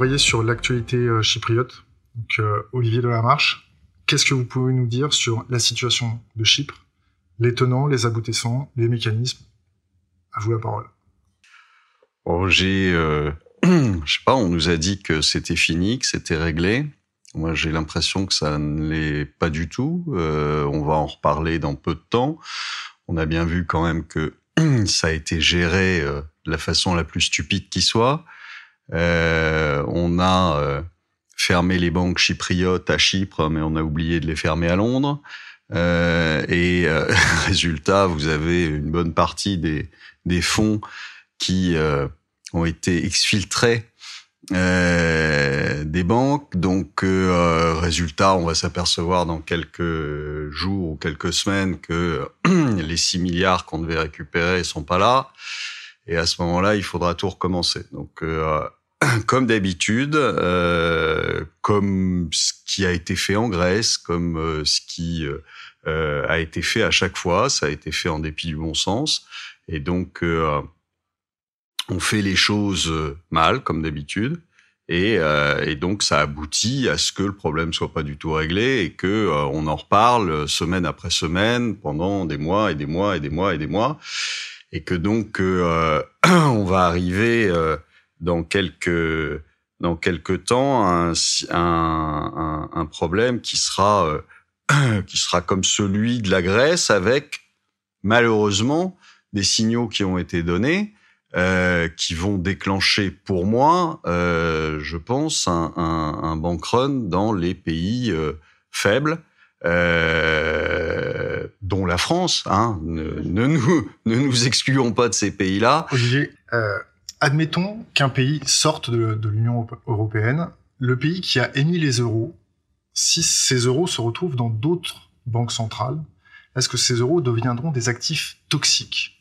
embrayer sur l'actualité chypriote. Donc, Olivier Delamarche, qu'est-ce que vous pouvez nous dire sur la situation de Chypre, les tenants, les aboutissants, les mécanismes? À vous la parole. Oh, j'ai, je sais pas, on nous a dit que c'était fini, que c'était réglé. Moi, j'ai l'impression que ça ne l'est pas du tout. Euh, on va en reparler dans peu de temps. On a bien vu quand même que ça a été géré euh, de la façon la plus stupide qui soit. Euh, on a euh, fermé les banques chypriotes à Chypre, mais on a oublié de les fermer à Londres. Euh, et résultat, vous avez une bonne partie des, des fonds qui ont été exfiltrés euh, des banques. Donc, euh, résultat, on va s'apercevoir dans quelques jours ou quelques semaines que les 6 milliards qu'on devait récupérer sont pas là. Et à ce moment-là, il faudra tout recommencer. Donc, euh, comme d'habitude, euh, comme ce qui a été fait en Grèce, comme euh, ce qui euh, a été fait à chaque fois, ça a été fait en dépit du bon sens. Et donc, on fait les choses euh, mal, comme d'habitude. Et, euh, et, donc ça aboutit à ce que le problème soit pas du tout réglé et que euh, on en reparle semaine après semaine pendant des mois et des mois et des mois et des mois et que donc euh, on va arriver euh, dans quelques dans quelques temps un, un, un, problème qui sera qui sera comme celui de la Grèce avec malheureusement des signaux qui ont été donnés euh, qui vont déclencher pour moi, euh, je pense, un, un, un bank run dans les pays euh, faibles, euh, dont la France. Hein, ne, ne, nous, ne nous excluons pas de ces pays-là. Euh, admettons qu'un pays sorte de, l'Union européenne, le pays qui a émis les euros, si ces euros se retrouvent dans d'autres banques centrales, est-ce que ces euros deviendront des actifs toxiques?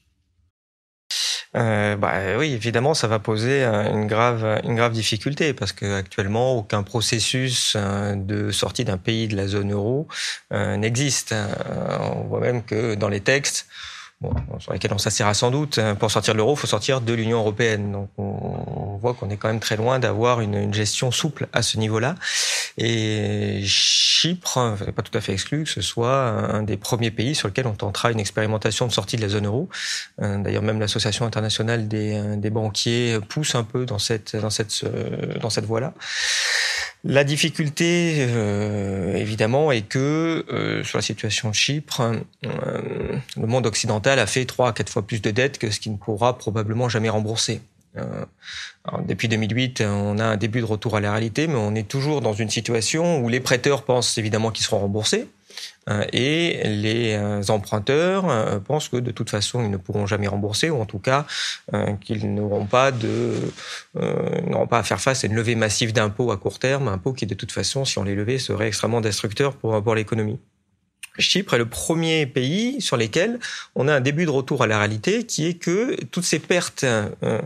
Euh, bah, oui, évidemment, ça va poser une grave, une grave difficulté parce que actuellement, aucun processus euh, de sortie d'un pays de la zone euro euh, n'existe. Euh, on voit même que dans les textes, bon, sur lesquels on s'assira sans doute. Hein, pour sortir de l'euro, il faut sortir de l'Union européenne. Donc on, voit qu'on est quand même très loin d'avoir une, gestion souple à ce niveau-là. Et Chypre n'est pas tout à fait exclu que ce soit un des premiers pays sur lequel on tentera une expérimentation de sortie de la zone euro. Euh, d'ailleurs, même l'Association internationale des, des, banquiers pousse un peu dans cette, dans cette, dans cette voie-là. La difficulté, euh, évidemment, est que euh, sur la situation de Chypre, euh, le monde occidental a fait trois à quatre fois plus de dettes que ce qu'il ne pourra probablement jamais rembourser. Alors, depuis 2008, on a un début de retour à la réalité, mais on est toujours dans une situation où les prêteurs pensent évidemment qu'ils seront remboursés, et les euh, emprunteurs euh, pensent que de toute façon ils ne pourront jamais rembourser ou en tout cas qu'ils n'auront pas de n'auront pas à faire face à une levée massive d'impôts à court terme, impôts qui de toute façon si on les levait seraient extrêmement destructeurs pour pour l'économie. Chypre est le premier pays sur lequel on a un début de retour à la réalité qui est que toutes ces pertes euh,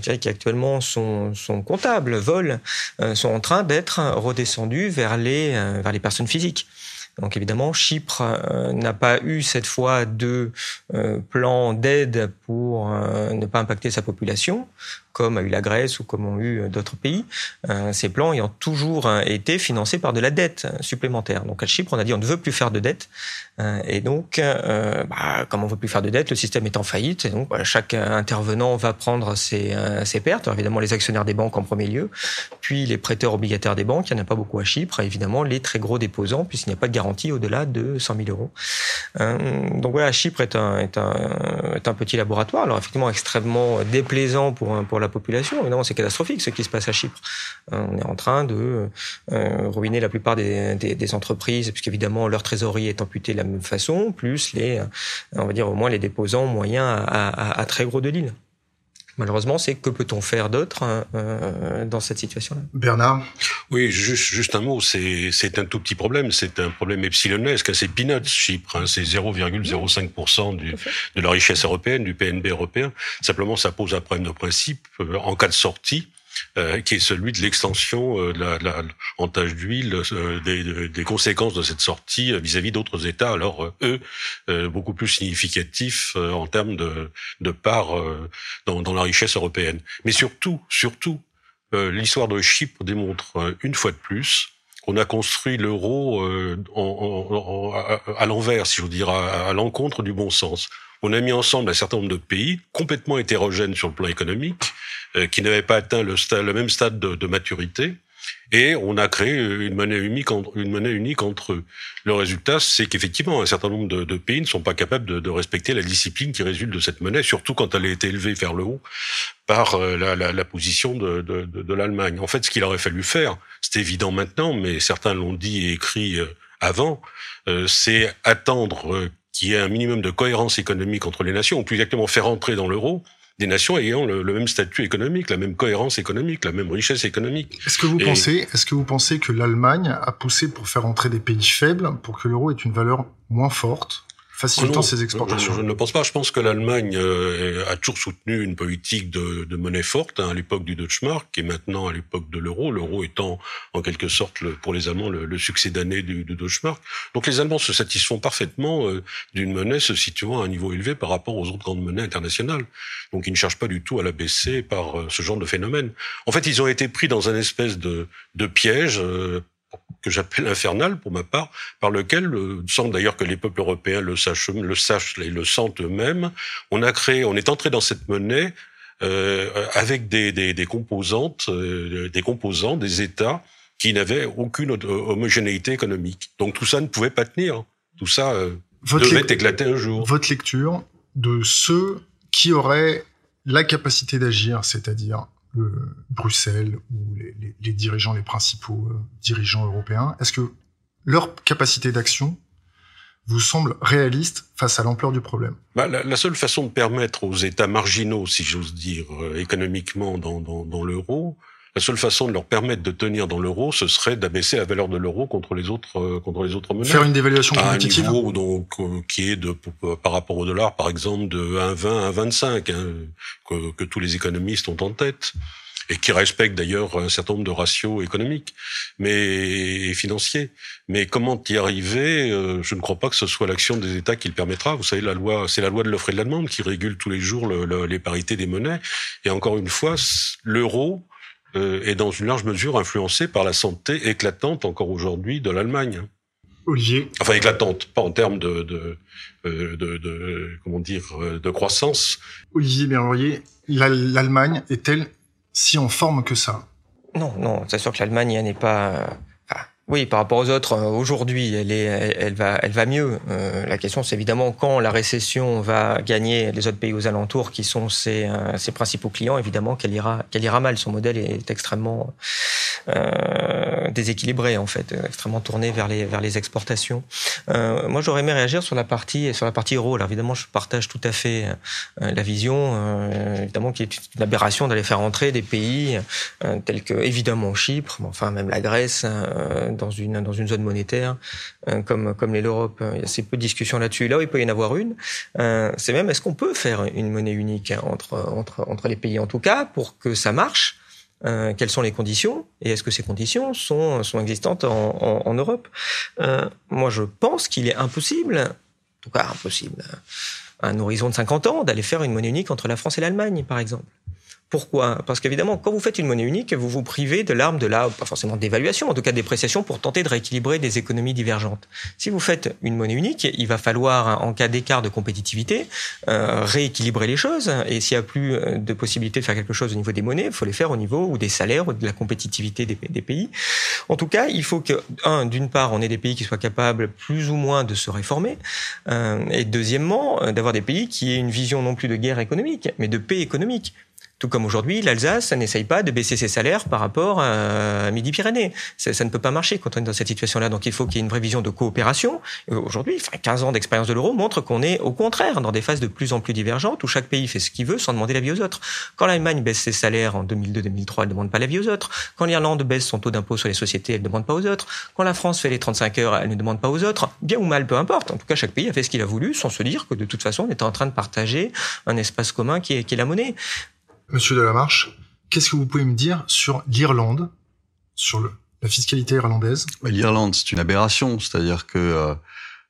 qui actuellement sont, sont comptables, volent, sont en train d'être redescendues vers les, vers les personnes physiques. Donc évidemment, Chypre euh, n'a pas eu cette fois de euh, plan d'aide pour euh, ne pas impacter sa population comme a eu la Grèce ou comme ont eu d'autres pays, euh, ces plans ayant toujours euh, été financés par de la dette supplémentaire. Donc à Chypre, on a dit on ne veut plus faire de dette, euh, et donc euh, bah, comme on veut plus faire de dette, le système est en faillite, et donc bah, chaque intervenant va prendre ses, euh, pertes. Alors, évidemment, les actionnaires des banques en premier lieu, puis les prêteurs obligataires des banques. Il n'y en a pas beaucoup à Chypre, évidemment les très gros déposants, puisqu'il n'y a pas de garantie au-delà de 100 000 euros. Euh, donc voilà, Chypre est un, est un, est un petit laboratoire. Alors effectivement extrêmement déplaisant pour pour la population. Évidemment, c'est catastrophique ce qui se passe à Chypre. Euh, on est en train de euh, ruiner la plupart des, entreprises, puisqu'évidemment leur trésorerie est amputée de la même façon, plus les, euh, on va dire au moins les déposants moyens à très gros de l'île. Malheureusement, c'est que peut-on faire d'autre euh, dans cette situation-là? Bernard? Oui, juste, juste un mot, c'est, c'est un tout petit problème, c'est un problème epsilonesque, c'est peanuts, Chypre, hein, c'est 0,05% du, de la richesse européenne, du PNB européen. Simplement, ça pose un problème de principe euh, en cas de sortie. Euh, qui est celui de l'extension euh, la, la, en tâche d'huile euh, des, des, conséquences de cette sortie vis-à-vis d'autres États, alors eux beaucoup plus significatifs en termes de, de part dans, dans, la richesse européenne. Mais surtout, surtout, l'histoire de Chypre démontre une fois de plus qu'on a construit l'euro à, l'envers, si je veux dire, à l'encontre du bon sens on a mis ensemble un certain nombre de pays complètement hétérogènes sur le plan économique, qui n'avaient pas atteint le, le même stade de, maturité, et on a créé une monnaie unique entre, une monnaie unique entre eux. Le résultat, c'est qu'effectivement, un certain nombre de, pays ne sont pas capables de, respecter la discipline qui résulte de cette monnaie, surtout quand elle a été élevée vers le haut par euh, la, position de, l'Allemagne. En fait, ce qu'il aurait fallu faire, c'est évident maintenant, mais certains l'ont dit et écrit euh, avant, c'est attendre qu'il y ait un minimum de cohérence économique entre les nations, ou plus exactement faire entrer dans l'euro des nations ayant le, même statut économique, la même cohérence économique, la même richesse économique. Est-ce que vous pensez, est-ce que vous pensez que l'Allemagne a poussé pour faire entrer des pays faibles pour que l'euro ait une valeur moins forte? Facilitant exportations. Je, ne pense pas. Je pense que l'Allemagne euh, a toujours soutenu une politique de, de monnaie forte hein, à l'époque du Deutschmark et maintenant à l'époque de l'euro. L'euro étant en quelque sorte le, pour les Allemands le, succès d'année du, du, Deutschmark. Donc les Allemands se satisfont parfaitement euh, d'une monnaie se situant à un niveau élevé par rapport aux autres grandes monnaies internationales. Donc ils ne cherchent pas du tout à la baisser par euh, ce genre de phénomène. En fait, ils ont été pris dans un espèce de, de piège que j'appelle infernal pour ma part, par lequel, euh, sans d'ailleurs que les peuples européens le sachent, le sachent et le sentent eux-mêmes, on a créé, on est entré dans cette monnaie euh, avec des, des, des composantes, euh, des composants, des États qui n'avaient aucune homogénéité économique. Donc tout ça ne pouvait pas tenir. Tout ça euh, devait éclater un jour. Votre lecture de ceux qui auraient la capacité d'agir, c'est-à-dire Bruxelles ou les, dirigeants, les principaux euh, dirigeants européens, est-ce que leur capacité d'action vous semble réaliste face à l'ampleur du problème? Bah, la, seule façon de permettre aux États marginaux, si j'ose dire, euh, économiquement dans, dans l'euro, la seule façon de leur permettre de tenir dans l'euro, ce serait d'abaisser la valeur de l'euro contre les autres euh, contre les autres monnaies. Faire une dévaluation compétitive. À un niveau donc euh, qui est de par rapport au dollar, par exemple, de 1,20 à 1,25, hein, que, que tous les économistes ont en tête et qui respecte d'ailleurs un certain nombre de ratios économiques, mais et financiers. Mais comment y arriver euh, Je ne crois pas que ce soit l'action des États qui le permettra. Vous savez, la loi, c'est la loi de l'offre et de la demande qui régule tous les jours le, les parités des monnaies. Et encore une fois, l'euro euh, est dans une large mesure influencé par la santé éclatante encore aujourd'hui de l'Allemagne. Olivier. Enfin éclatante, pas en termes de, de, euh, de, de comment dire de croissance. Olivier Berrurier, l'Allemagne est-elle si en forme que ça? Non, non, c'est sûr que l'Allemagne n'est pas oui, par rapport aux autres, euh, aujourd'hui, elle, elle, va, elle va mieux. Euh, la question, c'est évidemment quand la récession va gagner les autres pays aux alentours, qui sont ses, euh, ses principaux clients, évidemment qu'elle ira, qu'elle ira mal. Son modèle est extrêmement euh, déséquilibré, en fait, extrêmement tourné vers les, vers les exportations. Euh, moi, j'aurais aimé réagir sur la partie, sur la partie euro. Alors évidemment, je partage tout à fait la vision, évidemment, qui est une aberration d'aller faire entrer des pays tels que évidemment Chypre, enfin même la Grèce dans une dans une zone monétaire euh, comme comme l'est l'Europe. Il y a assez peu de discussions là-dessus. Là où il peut y en avoir une, euh, c'est même est-ce qu'on peut faire une monnaie unique entre entre entre les pays en tout cas pour que ça marche. Euh, quelles sont les conditions et est-ce que ces conditions sont sont existantes en, en, Europe? Moi, je pense qu'il est impossible, en tout cas impossible, à un horizon de 50 ans, d'aller faire une monnaie unique entre la France et l'Allemagne, par exemple. Pourquoi? Parce qu'évidemment, quand vous faites une monnaie unique, vous vous privez de l'arme de la, pas forcément d'évaluation, en tout cas de dépréciation, pour tenter de rééquilibrer des économies divergentes. Si vous faites une monnaie unique, il va falloir, en cas d'écart de compétitivité, euh, rééquilibrer les choses. Et s'il n'y a plus euh, de possibilité de faire quelque chose au niveau des monnaies, il faut les faire au niveau des salaires ou de la compétitivité des, pays. En tout cas, il faut que, un, d'une part, on ait des pays qui soient capables plus ou moins de se réformer, euh, et deuxièmement, d'avoir des pays qui aient une vision non plus de guerre économique, mais de paix économique. Tout comme aujourd'hui, l'Alsace n'essaye pas de baisser ses salaires par rapport à Midi-Pyrénées. Ça, ça, ne peut pas marcher quand on est dans cette situation-là. Donc il faut qu'il y ait une vraie vision de coopération. Aujourd'hui, enfin, 15 ans d'expérience de l'euro montrent qu'on est au contraire dans des phases de plus en plus divergentes où chaque pays fait ce qu'il veut sans demander l'avis aux autres. Quand l'Allemagne baisse ses salaires en 2002-2003, elle ne demande pas l'avis aux autres. Quand l'Irlande baisse son taux d'impôt sur les sociétés, elle ne demande pas aux autres. Quand la France fait les 35 heures, elle ne demande pas aux autres. Bien ou mal, peu importe. En tout cas, chaque pays a fait ce qu'il a voulu sans se dire que de toute façon, on était en train de partager un espace commun qui est la monnaie. Monsieur Delamarche, qu'est-ce que vous pouvez me dire sur l'Irlande, sur le, la fiscalité irlandaise? L'Irlande, c'est une aberration, c'est-à-dire que euh,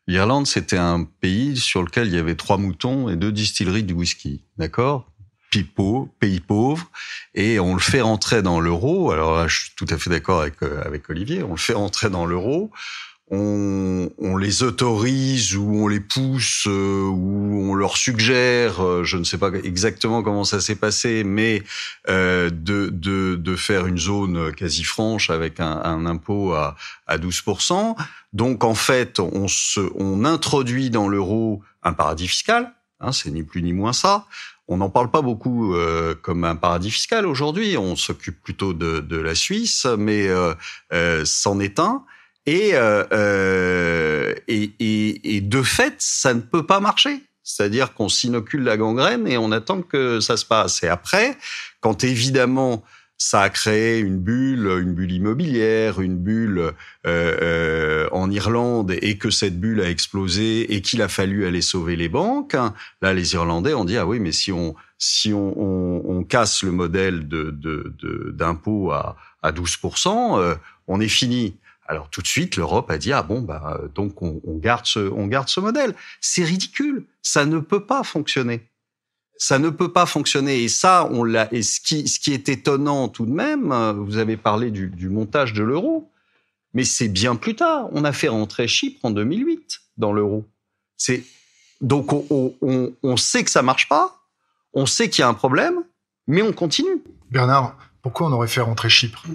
l'Irlande, c'était un pays sur lequel il y avait trois moutons et deux distilleries de whisky, d'accord? Pays pauvre, et on le fait rentrer dans l'euro. Alors là, je suis tout à fait d'accord avec, euh, avec Olivier, on le fait rentrer dans l'euro. On, on, les autorise ou on les pousse euh, ou on leur suggère, euh, je ne sais pas exactement comment ça s'est passé, mais euh, de, de, de, faire une zone quasi franche avec un, un impôt à, à 12%. Donc en fait, on, se, on introduit dans l'euro un paradis fiscal, hein, c'est ni plus ni moins ça. On n'en parle pas beaucoup euh, comme un paradis fiscal aujourd'hui. On s'occupe plutôt de, de, la Suisse, mais euh, euh, c'en est un. Et, euh, et, et, et, de fait, ça ne peut pas marcher. C'est-à-dire qu'on s'inocule la gangrène et on attend que ça se passe. Et après, quand évidemment ça a créé une bulle, une bulle immobilière, une bulle euh, euh, en Irlande, et que cette bulle a explosé et qu'il a fallu aller sauver les banques. Là, les Irlandais ont dit ah oui, mais si on si on, on, casse le modèle de d'impôt de, à à 12% euh, on est fini. Alors tout de suite, l'Europe a dit ah bon bah donc on, on garde ce on garde ce modèle. C'est ridicule, ça ne peut pas fonctionner ça ne peut pas fonctionner. Et ça, on l'a. Et ce qui, ce qui est étonnant tout de même, euh, vous avez parlé du, du montage de l'euro, mais c'est bien plus tard. On a fait rentrer Chypre en 2008 dans l'euro. C'est donc on, on, on, sait que ça marche pas, on sait qu'il y a un problème, mais on continue. Bernard, pourquoi on aurait fait rentrer Chypre?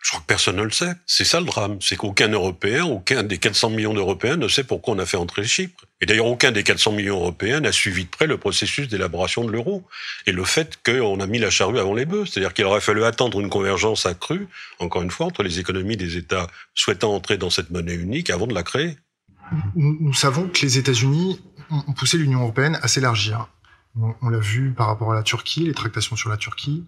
Je crois que personne ne le sait. C'est ça le drame. C'est qu'aucun Européen, aucun des 400 millions d'Européens ne sait pourquoi on a fait entrer Chypre. Et d'ailleurs, aucun des 400 millions d'Européens n'a suivi de près le processus d'élaboration de l'euro. Et le fait qu'on a mis la charrue avant les bœufs. C'est-à-dire qu'il aurait fallu attendre une convergence accrue, encore une fois, entre les économies des États souhaitant entrer dans cette monnaie unique avant de la créer. Nous, savons que les États-Unis ont poussé l'Union européenne à s'élargir. on l'a vu par rapport à la Turquie, les tractations sur la Turquie.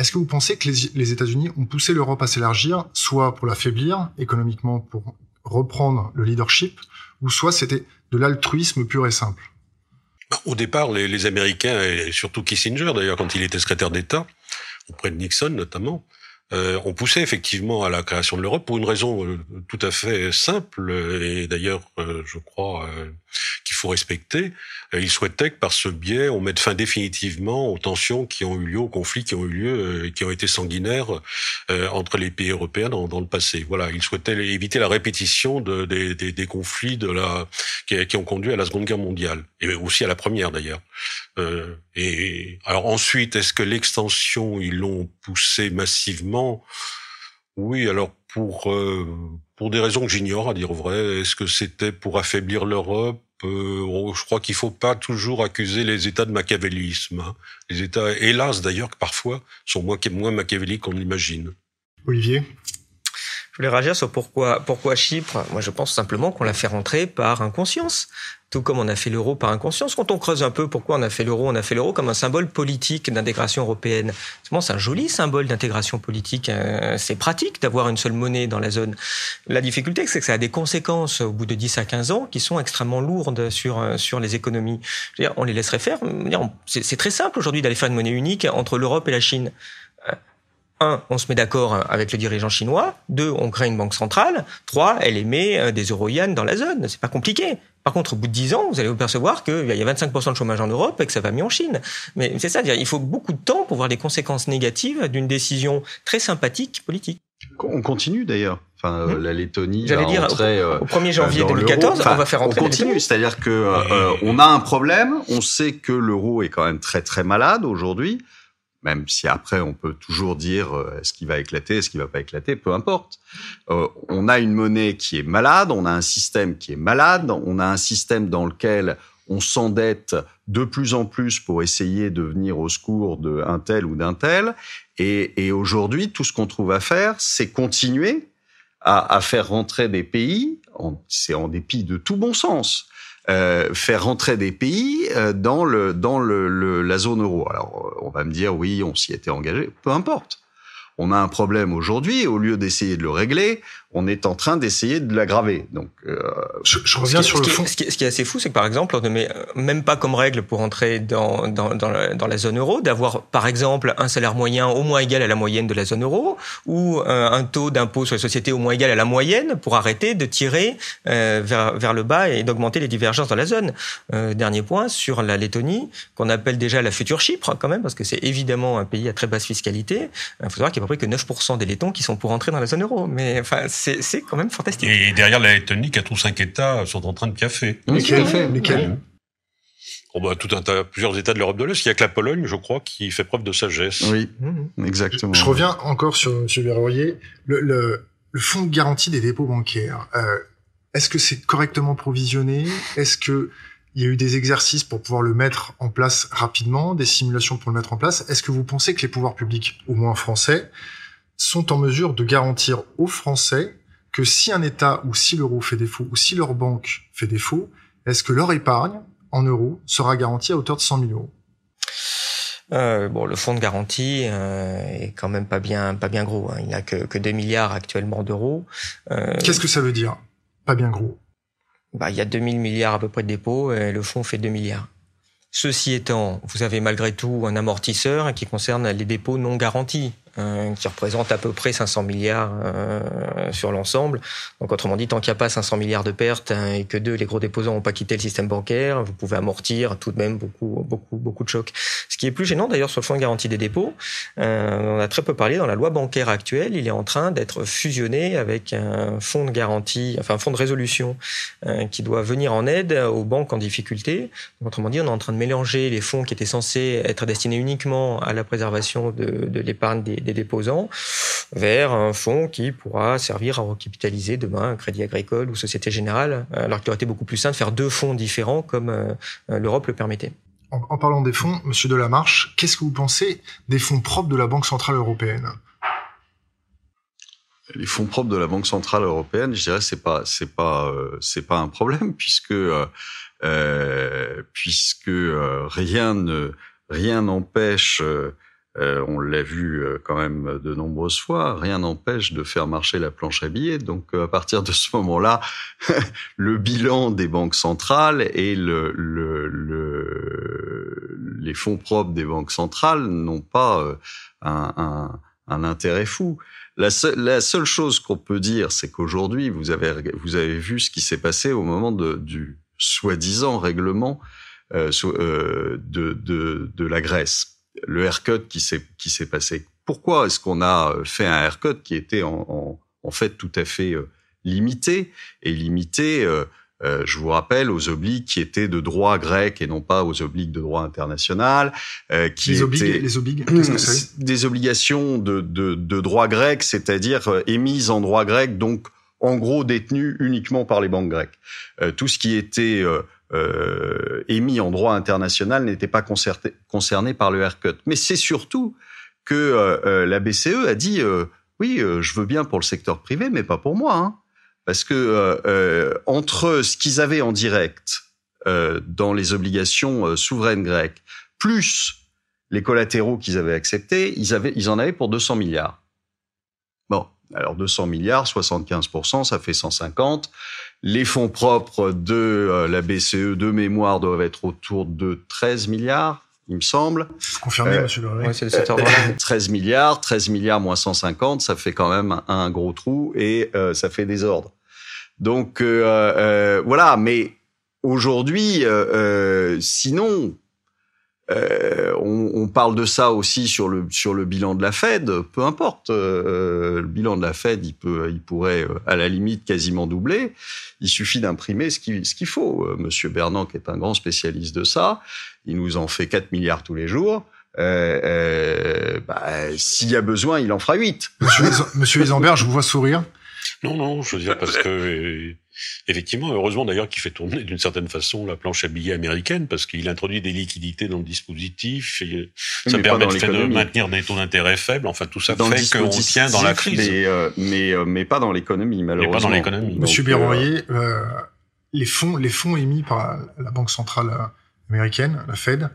Est-ce que vous pensez que les, États-Unis ont poussé l'Europe à s'élargir, soit pour l'affaiblir économiquement, pour reprendre le leadership, ou soit c'était de l'altruisme pur et simple? Bah, Au départ, les, Américains, et surtout Kissinger d'ailleurs, quand il était secrétaire d'État, auprès de Nixon notamment, euh, on poussait effectivement à la création de l'Europe pour une raison euh, tout à fait simple et d'ailleurs euh, je crois faut respecter. ils souhaitaient que par ce biais on mette fin définitivement aux tensions qui ont eu lieu, aux conflits qui ont eu lieu et qui ont été sanguinaires entre les pays européens dans, dans, le passé. Voilà, ils souhaitaient éviter la répétition de, des, des, des, conflits de la qui, qui, ont conduit à la Seconde Guerre mondiale et aussi à la Première d'ailleurs. et alors ensuite, est-ce que l'extension ils l'ont poussé massivement? Oui, alors pour euh, pour des raisons que j'ignore, à dire vrai, est-ce que c'était pour affaiblir l'Europe? Euh, oh, Je crois qu'il faut pas toujours accuser les États de machiavélisme. Hein. Les États, hélas d'ailleurs, parfois sont moins moins machiavéliques qu'on l'imagine. Olivier? Voulais réagir sur pourquoi, pourquoi Chypre. Moi, je pense simplement qu'on l'a fait rentrer par inconscience. Tout comme on a fait l'euro par inconscience. Quand on creuse un peu pourquoi on a fait l'euro, on a fait l'euro comme un symbole politique d'intégration européenne. C'est un joli symbole d'intégration politique. Euh, c'est pratique d'avoir une seule monnaie dans la zone. La difficulté, c'est que ça a des conséquences au bout de 10 à 15 ans qui sont extrêmement lourdes sur, euh, sur les économies. Dire, on les laisserait faire. C'est très simple aujourd'hui d'aller faire une monnaie unique entre l'Europe et la Chine un, on se met d'accord avec le dirigeant chinois. Deux, on crée une banque centrale. Trois, elle émet euh, des euro dans la zone. C'est pas compliqué. Par contre, au bout de dix ans, vous allez vous percevoir qu'il y a 25% de chômage en Europe et que ça va mieux en Chine. Mais c'est ça, il faut beaucoup de temps pour voir les conséquences négatives d'une décision très sympathique politique. On continue d'ailleurs. Enfin, euh, hmm? la Lettonie J'allais dire, au, 1er janvier 2014, on va faire rentrer On continue, c'est-à-dire que euh, on a un problème. On sait que l'euro est quand même très très malade aujourd'hui même si après on peut toujours dire euh, est-ce qu'il va éclater, est-ce qu'il va pas éclater, peu importe. Euh, on a une monnaie qui est malade, on a un système qui est malade, on a un système dans lequel on s'endette de plus en plus pour essayer de venir au secours d'un tel ou d'un tel. Et, et aujourd'hui, tout ce qu'on trouve à faire, c'est continuer à, à, faire rentrer des pays, c'est en dépit de tout bon sens, euh, faire rentrer des pays euh, dans le dans le, la zone euro. Alors euh, on va me dire oui, on s'y était engagé, peu importe. On a un problème aujourd'hui, au lieu d'essayer de le régler, on est en train d'essayer de l'aggraver. Donc, euh, je, je, reviens sur le fond. Ce qui, est, ce qui, est assez fou, c'est que par exemple, on ne met même pas comme règle pour entrer dans, dans, dans, la, dans la zone euro d'avoir, par exemple, un salaire moyen au moins égal à la moyenne de la zone euro ou euh, un taux d'impôt sur les sociétés au moins égal à la moyenne pour arrêter de tirer euh, vers, vers le bas et d'augmenter les divergences dans la zone. Euh, dernier point sur la Lettonie, qu'on appelle déjà la future Chypre quand même, parce que c'est évidemment un pays à très basse fiscalité. Il faut savoir qu'il y a à peu près que 9% des Lettons qui sont pour entrer dans la zone euro. Mais enfin, c'est quand même fantastique. Et derrière la Lettonie, quatre ou cinq États sont en train de café. Lesquels Lesquels On bah, tout un tas, plusieurs États de l'Europe de l'Est. Il y a que la Pologne, je crois, qui fait preuve de sagesse. Oui, mmh. exactement. Je, reviens encore sur M. Verroyer. Le, le, le, fonds de garantie des dépôts bancaires, euh, est-ce que c'est correctement provisionné? Est-ce que il y a eu des exercices pour pouvoir le mettre en place rapidement, des simulations pour le mettre en place? Est-ce que vous pensez que les pouvoirs publics, au moins français, sont en mesure de garantir aux Français que si un État ou si l'euro fait défaut ou si leur banque fait défaut, est-ce que leur épargne en euros sera garantie à hauteur de 100 000 euros? Euh, bon, le fonds de garantie euh, est quand même pas bien, pas bien gros. Hein. Il n'a que, que 2 milliards actuellement d'euros. Euh... Qu'est-ce que ça veut dire Pas bien gros? Bah, il y a 2000 milliards à peu près de dépôts et le fonds fait 2 milliards. Ceci étant, vous avez malgré tout un amortisseur qui concerne les dépôts non garantis. Euh, qui représente à peu près 500 milliards euh, sur l'ensemble. Donc autrement dit, tant qu'il n'y a pas 500 milliards de pertes hein, et que deux, les gros déposants n'ont pas quitté le système bancaire, vous pouvez amortir tout de même beaucoup, beaucoup, beaucoup de chocs. Ce qui est plus gênant d'ailleurs sur le fonds de garantie des dépôts, euh, on a très peu parlé dans la loi bancaire actuelle, il est en train d'être fusionné avec un fonds de garantie, enfin un fonds de résolution qui doit venir en aide aux banques en difficulté. Donc, autrement dit, on est en train de mélanger les fonds qui étaient censés être destinés uniquement à la préservation de, de l'épargne des des déposants vers un fonds qui pourra servir à recapitaliser demain un crédit agricole ou Société Générale, alors qu'il aurait été beaucoup plus simple de faire deux fonds différents comme euh, l'Europe le permettait. En, parlant des fonds, Monsieur Delamarche, qu'est-ce que vous pensez des fonds propres de la Banque Centrale Européenne? Les fonds propres de la Banque centrale européenne, je dirais, c'est pas, c'est pas, euh, c'est pas un problème puisque, euh, puisque rien ne, rien n'empêche euh, on l'a vu euh, quand même de nombreuses fois, rien n'empêche de faire marcher la planche à billets. Donc euh, à partir de ce moment-là, le bilan des banques centrales et le, les fonds propres des banques centrales n'ont pas un, intérêt fou. La, seule chose qu'on peut dire, c'est qu'aujourd'hui, vous avez, vous avez vu ce qui s'est passé au moment du soi-disant règlement de, de la Grèce le haircut qui s'est qui s'est passé. Pourquoi est-ce qu'on a euh, fait un haircut qui était en, en, fait tout à fait euh, limité et limité euh, je vous rappelle aux obliques qui étaient de droit grec et non pas aux obliques de droit international. qui les obliques, les obliques, qu'est-ce que c'est? Des obligations de, de, de droit grec, c'est-à-dire émises en droit grec, donc en gros détenues uniquement par les banques grecques. tout ce qui était euh, émis en droit international n'était pas concerné par le haircut. Mais c'est surtout que euh, euh, la BCE a dit oui, je veux bien pour le secteur privé, mais pas pour moi, hein. parce que entre ce qu'ils avaient en direct dans les obligations souveraines grecques, plus les collatéraux qu'ils avaient acceptés, ils, avaient, ils en avaient pour 200 milliards. Bon, alors 200 milliards, 75%, ça fait 150. Les fonds propres de euh, la BCE de mémoire doivent être autour de 13 milliards, il me semble. Confirmé, euh, monsieur le c'est le 13 milliards, 13 milliards moins 150, ça fait quand même un gros trou et euh, ça fait des ordres. Donc voilà, mais aujourd'hui, sinon, euh, on, on, parle de ça aussi sur le sur le bilan de la Fed. Peu importe, euh, le bilan de la Fed, il peut, il pourrait euh, à la limite quasiment doubler. Il suffit d'imprimer ce qu'il ce qu'il faut. Euh, Monsieur Bernand, qui est un grand spécialiste de ça, il nous en fait 4 milliards tous les jours. Euh, bah, S'il y a besoin, il en fera 8. Monsieur, Monsieur Isambert, je vous vois sourire. Non, non, je veux dire parce que Effectivement, heureusement d'ailleurs qu'il fait tourner d'une certaine façon la planche à billets américaine parce qu'il introduit des liquidités dans le dispositif. Et ça permet de, maintenir des taux d'intérêt faibles. Enfin, tout ça fait qu'on tient dans la crise. Mais, euh, mais, euh, mais, pas dans l'économie, malheureusement. Mais pas dans l'économie. Monsieur Berroyer, euh, les fonds, les fonds émis par la Banque centrale américaine, la Fed,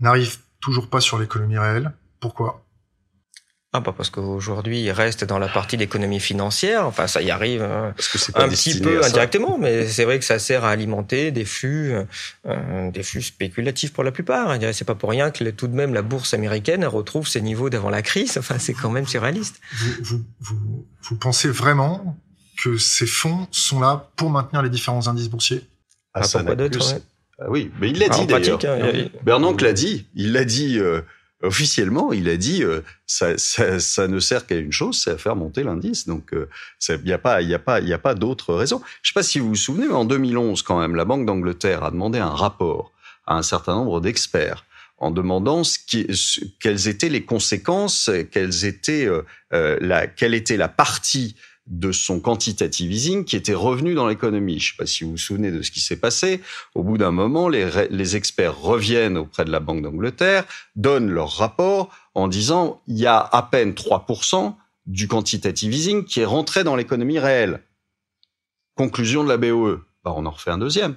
n'arrivent toujours pas sur l'économie réelle. Pourquoi? Ah bah parce qu'aujourd'hui il reste dans la partie d'économie financière, enfin ça y arrive euh, un petit peu indirectement, mais c'est vrai que ça sert à alimenter des flux, euh, des flux spéculatifs pour la plupart. C'est pas pour rien que tout de même la bourse américaine retrouve ses niveaux d'avant la crise. Enfin c'est quand même surréaliste. Vous, vous, vous, vous pensez vraiment que ces fonds sont là pour maintenir les différents indices boursiers? Ah, ça d'autres ah oui, mais il l'a dit d'ailleurs. Hein, Bernanke l'a dit. Il l'a dit. Euh, officiellement, il a dit euh, ça, ça, ça, ne sert qu'à une chose, c'est à faire monter l'indice. Donc, il euh, n'y a pas, a pas, pas d'autre raison. Je sais pas si vous vous souvenez, mais en 2011, quand même, la Banque d'Angleterre a demandé un rapport à un certain nombre d'experts en demandant ce qui, quelles étaient les conséquences, quelles étaient euh, euh la, quelle était la partie de son quantitative easing qui était revenu dans l'économie. Je ne sais pas si vous vous souvenez de ce qui s'est passé. Au bout d'un moment, les, experts reviennent auprès de la Banque d'Angleterre, donnent leur rapport en disant il y a à peine 3% du quantitative easing qui est rentré dans l'économie réelle. Conclusion de la BOE. Bah, on en refait un deuxième.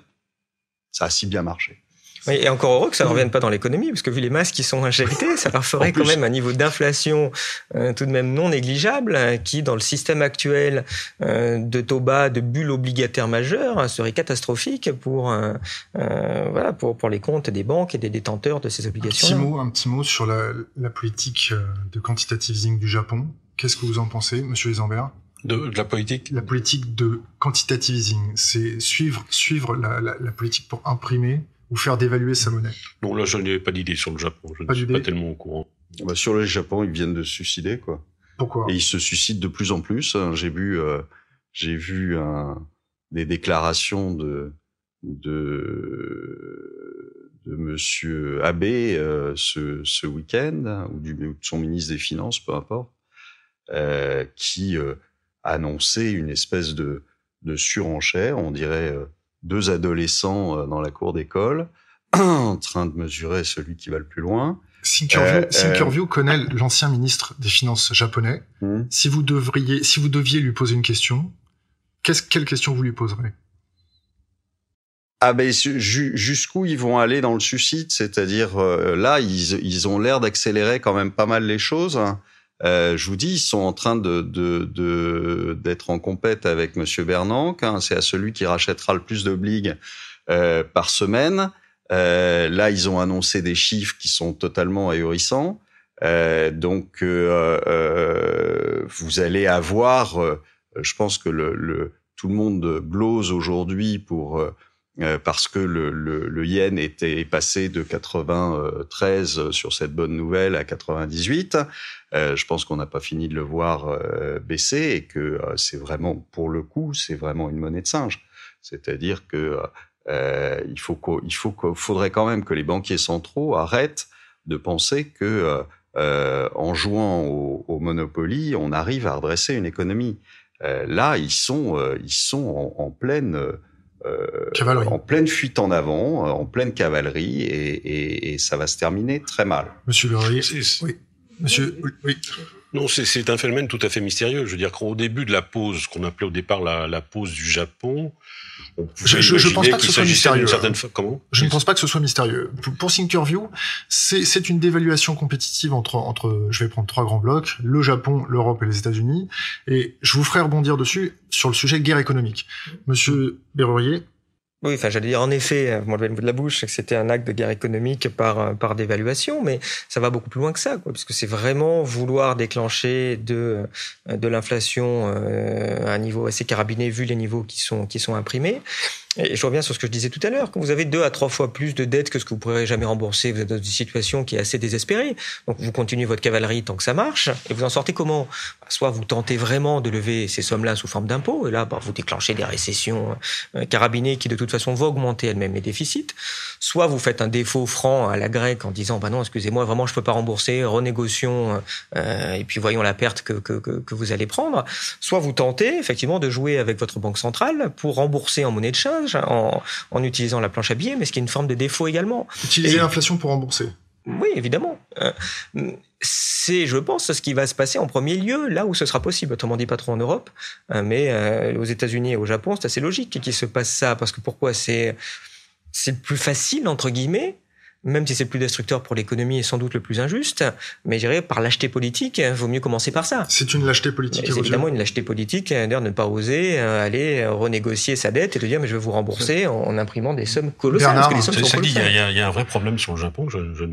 Ça a si bien marché. Oui, et encore heureux que ça ne revienne pas dans l'économie, parce que vu les masses qui sont injectées, ça leur ferait quand même un niveau d'inflation euh, tout de même non négligeable, hein, qui dans le système actuel euh, de taux bas, de bulles obligataires majeures, hein, serait catastrophique pour euh, voilà pour pour les comptes des banques et des détenteurs de ces obligations. Un petit mot, un petit mot sur la, la politique de quantitative easing du Japon. Qu'est-ce que vous en pensez, Monsieur Isambert de, de, la politique? La politique de quantitative easing, c'est suivre suivre la, la, la politique pour imprimer ou faire dévaluer sa monnaie Non, là, je n'ai pas d'idée sur le Japon. Je ne suis pas tellement au courant. Bah, sur le Japon, ils viennent de se suicider, quoi. Pourquoi Et ils se suicident de plus en plus. Hein. J'ai vu, euh, j'ai vu un, des déclarations de de de Monsieur Abe euh, ce, ce week-end hein, ou, du, de son ministre des Finances, peu importe, euh, qui euh, annonçait une espèce de de surenchère, on dirait euh, deux adolescents euh, dans la cour d'école en train de mesurer celui qui va le plus loin. Thinkerview, euh, euh connaît l'ancien ministre des Finances japonais. Hmm. Si vous devriez, si vous deviez lui poser une question, qu'est-ce, quelle question vous lui poserez? Ah ben jusqu'où ils vont aller dans le suicide, c'est-à-dire là ils, ils ont l'air d'accélérer quand même pas mal les choses. Hein. Euh, je vous dis, ils sont en train de d'être de, en compète avec Monsieur Bernanke. Hein, c'est à celui qui rachètera le plus de bligues euh, par semaine. Euh, là, ils ont annoncé des chiffres qui sont totalement ahurissants. Euh, donc, euh, vous allez avoir, je pense que le, le, tout le monde blose aujourd'hui pour parce que le, le, le, yen était passé de 93 sur cette bonne nouvelle à 98. Euh, je pense qu'on n'a pas fini de le voir euh, baisser et que euh, c'est vraiment, pour le coup, c'est vraiment une monnaie de singe. C'est-à-dire que il faut qu'il faut qu'il faudrait quand même que les banquiers centraux arrêtent de penser que en jouant au, au, Monopoly, on arrive à redresser une économie. là, ils sont ils sont en, en pleine euh, en pleine fuite en avant, euh, en pleine cavalerie, et, et, et ça va se terminer très mal. Monsieur Laurier, oui. Monsieur, oui. Non, c'est un phénomène tout à fait mystérieux. Je veux dire qu'au début de la pause, qu'on appelait au départ la, la pause du Japon, je, je, pense pas que ce soit mystérieux. Comment je ne pense pas que ce soit mystérieux. Pour, Thinkerview, c'est une dévaluation compétitive entre, entre, je vais prendre trois grands blocs, le Japon, l'Europe et les États-Unis. Et je vous ferai rebondir dessus sur le sujet guerre économique. Monsieur Berrurier, oui, enfin, j'allais dire en effet, euh, moi le bout de la bouche, que c'était un acte de guerre économique par euh, par dévaluation, mais ça va beaucoup plus loin que ça, quoi, parce que c'est vraiment vouloir déclencher de euh, de l'inflation à un niveau assez carabiné vu les niveaux qui sont qui sont imprimés. Et je reviens sur ce que je disais tout à l'heure. Quand vous avez deux à trois fois plus de dettes que ce que vous pourrez jamais rembourser, vous êtes dans une situation qui est assez désespérée. Donc vous continuez votre cavalerie tant que ça marche. Et vous en sortez comment? Soit vous tentez vraiment de lever ces sommes-là sous forme d'impôts, et là bah, vous déclenchez des récessions euh, carabinées qui de toute façon vont augmenter elles-mêmes les déficits. Soit vous faites un défaut franc à la grecque en disant bah non, excusez-moi, vraiment je peux pas rembourser, renégocions euh, et puis voyons la perte que, que, que, que vous allez prendre. Soit vous tentez effectivement de jouer avec votre banque centrale pour rembourser en monnaie de change en, en, utilisant la planche à billets, mais ce qui est une forme de défaut également. Utiliser l'inflation pour rembourser. Oui, évidemment. Euh, c'est, je pense, ce qui va se passer en premier lieu là où ce sera possible. Autrement dit, pas trop en Europe, euh, mais euh, aux États-Unis et au Japon, c'est assez logique qu'il se passe ça, parce que pourquoi? C'est c'est plus facile entre guillemets même si c'est le plus destructeur pour l'économie et sans doute le plus injuste, mais je dirais par lâcheté politique, il vaut mieux commencer par ça. C'est une lâcheté politique. C'est évidemment une lâcheté politique, d'ailleurs, ne pas oser euh, aller renégocier sa dette et de dire mais je vais vous rembourser en, imprimant des sommes colossales. Bernard, parce que les sommes dit, il y, a, il y, a un vrai problème sur le Japon. Je, je,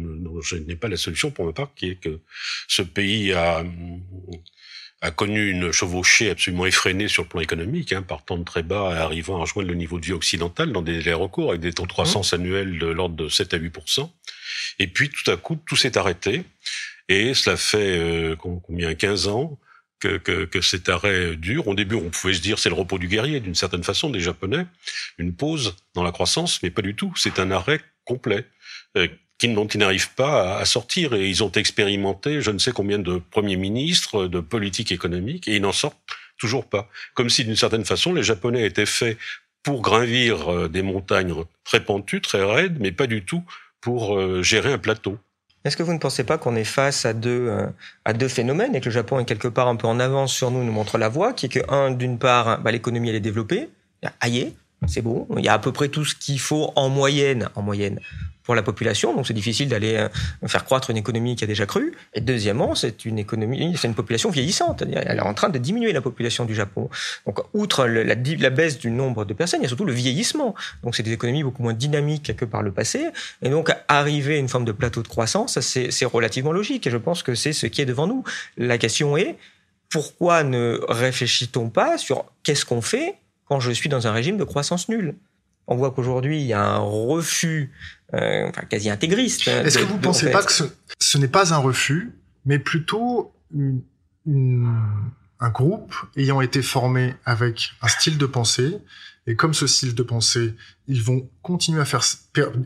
je n'ai pas la solution pour ma part, qui est que ce pays a a connu une chevauchée absolument effrénée sur le plan économique, hein, partant de très bas et arrivant à rejoindre le niveau de vie occidental dans des délais recours avec des taux de croissance annuels de l'ordre de 7 à 8% Et puis tout à coup, tout s'est arrêté. Et cela fait euh, combien 15 ans que, que, que, cet arrêt dure. Au début, on pouvait se dire c'est le repos du guerrier d'une certaine façon des Japonais, une pause dans la croissance, mais pas du tout. C'est un arrêt complet. Euh, ils n'arrivent pas à, sortir. Et ils ont expérimenté je ne sais combien de premiers ministres, de politiques économiques, et ils n'en sortent toujours pas. Comme si d'une certaine façon, les Japonais étaient faits pour gravir euh, des montagnes très pentues, très raides, mais pas du tout pour euh, gérer un plateau. Est-ce que vous ne pensez pas qu'on est face à deux, euh, à deux phénomènes et que le Japon est quelque part un peu en avance sur nous, nous montre la voie, qui est que, un, d'une part, bah, l'économie elle est développée, aïe, c'est bon, il y a à peu près tout ce qu'il faut en moyenne, en moyenne, pour la population, donc c'est difficile d'aller euh, faire croître une économie qui a déjà cru. Et deuxièmement, c'est une économie, c'est une population vieillissante, elle est en train de diminuer la population du Japon. Donc, outre la, la, baisse du nombre de personnes, il y a surtout le vieillissement. Donc, c'est des économies beaucoup moins dynamiques que par le passé. Et donc, arriver à une forme de plateau de croissance, c'est relativement logique. Et je pense que c'est ce qui est devant nous. La question est pourquoi ne réfléchit-on pas sur qu'est-ce qu'on fait quand je suis dans un régime de croissance nulle? On voit qu'aujourd'hui, il y a un refus euh, enfin, quasi intégriste. Hein, Est-ce que vous ne pensez pas que ce, n'est pas un refus, mais plutôt un groupe ayant été formé avec un style de pensée, et comme ce style de pensée, ils vont continuer à faire,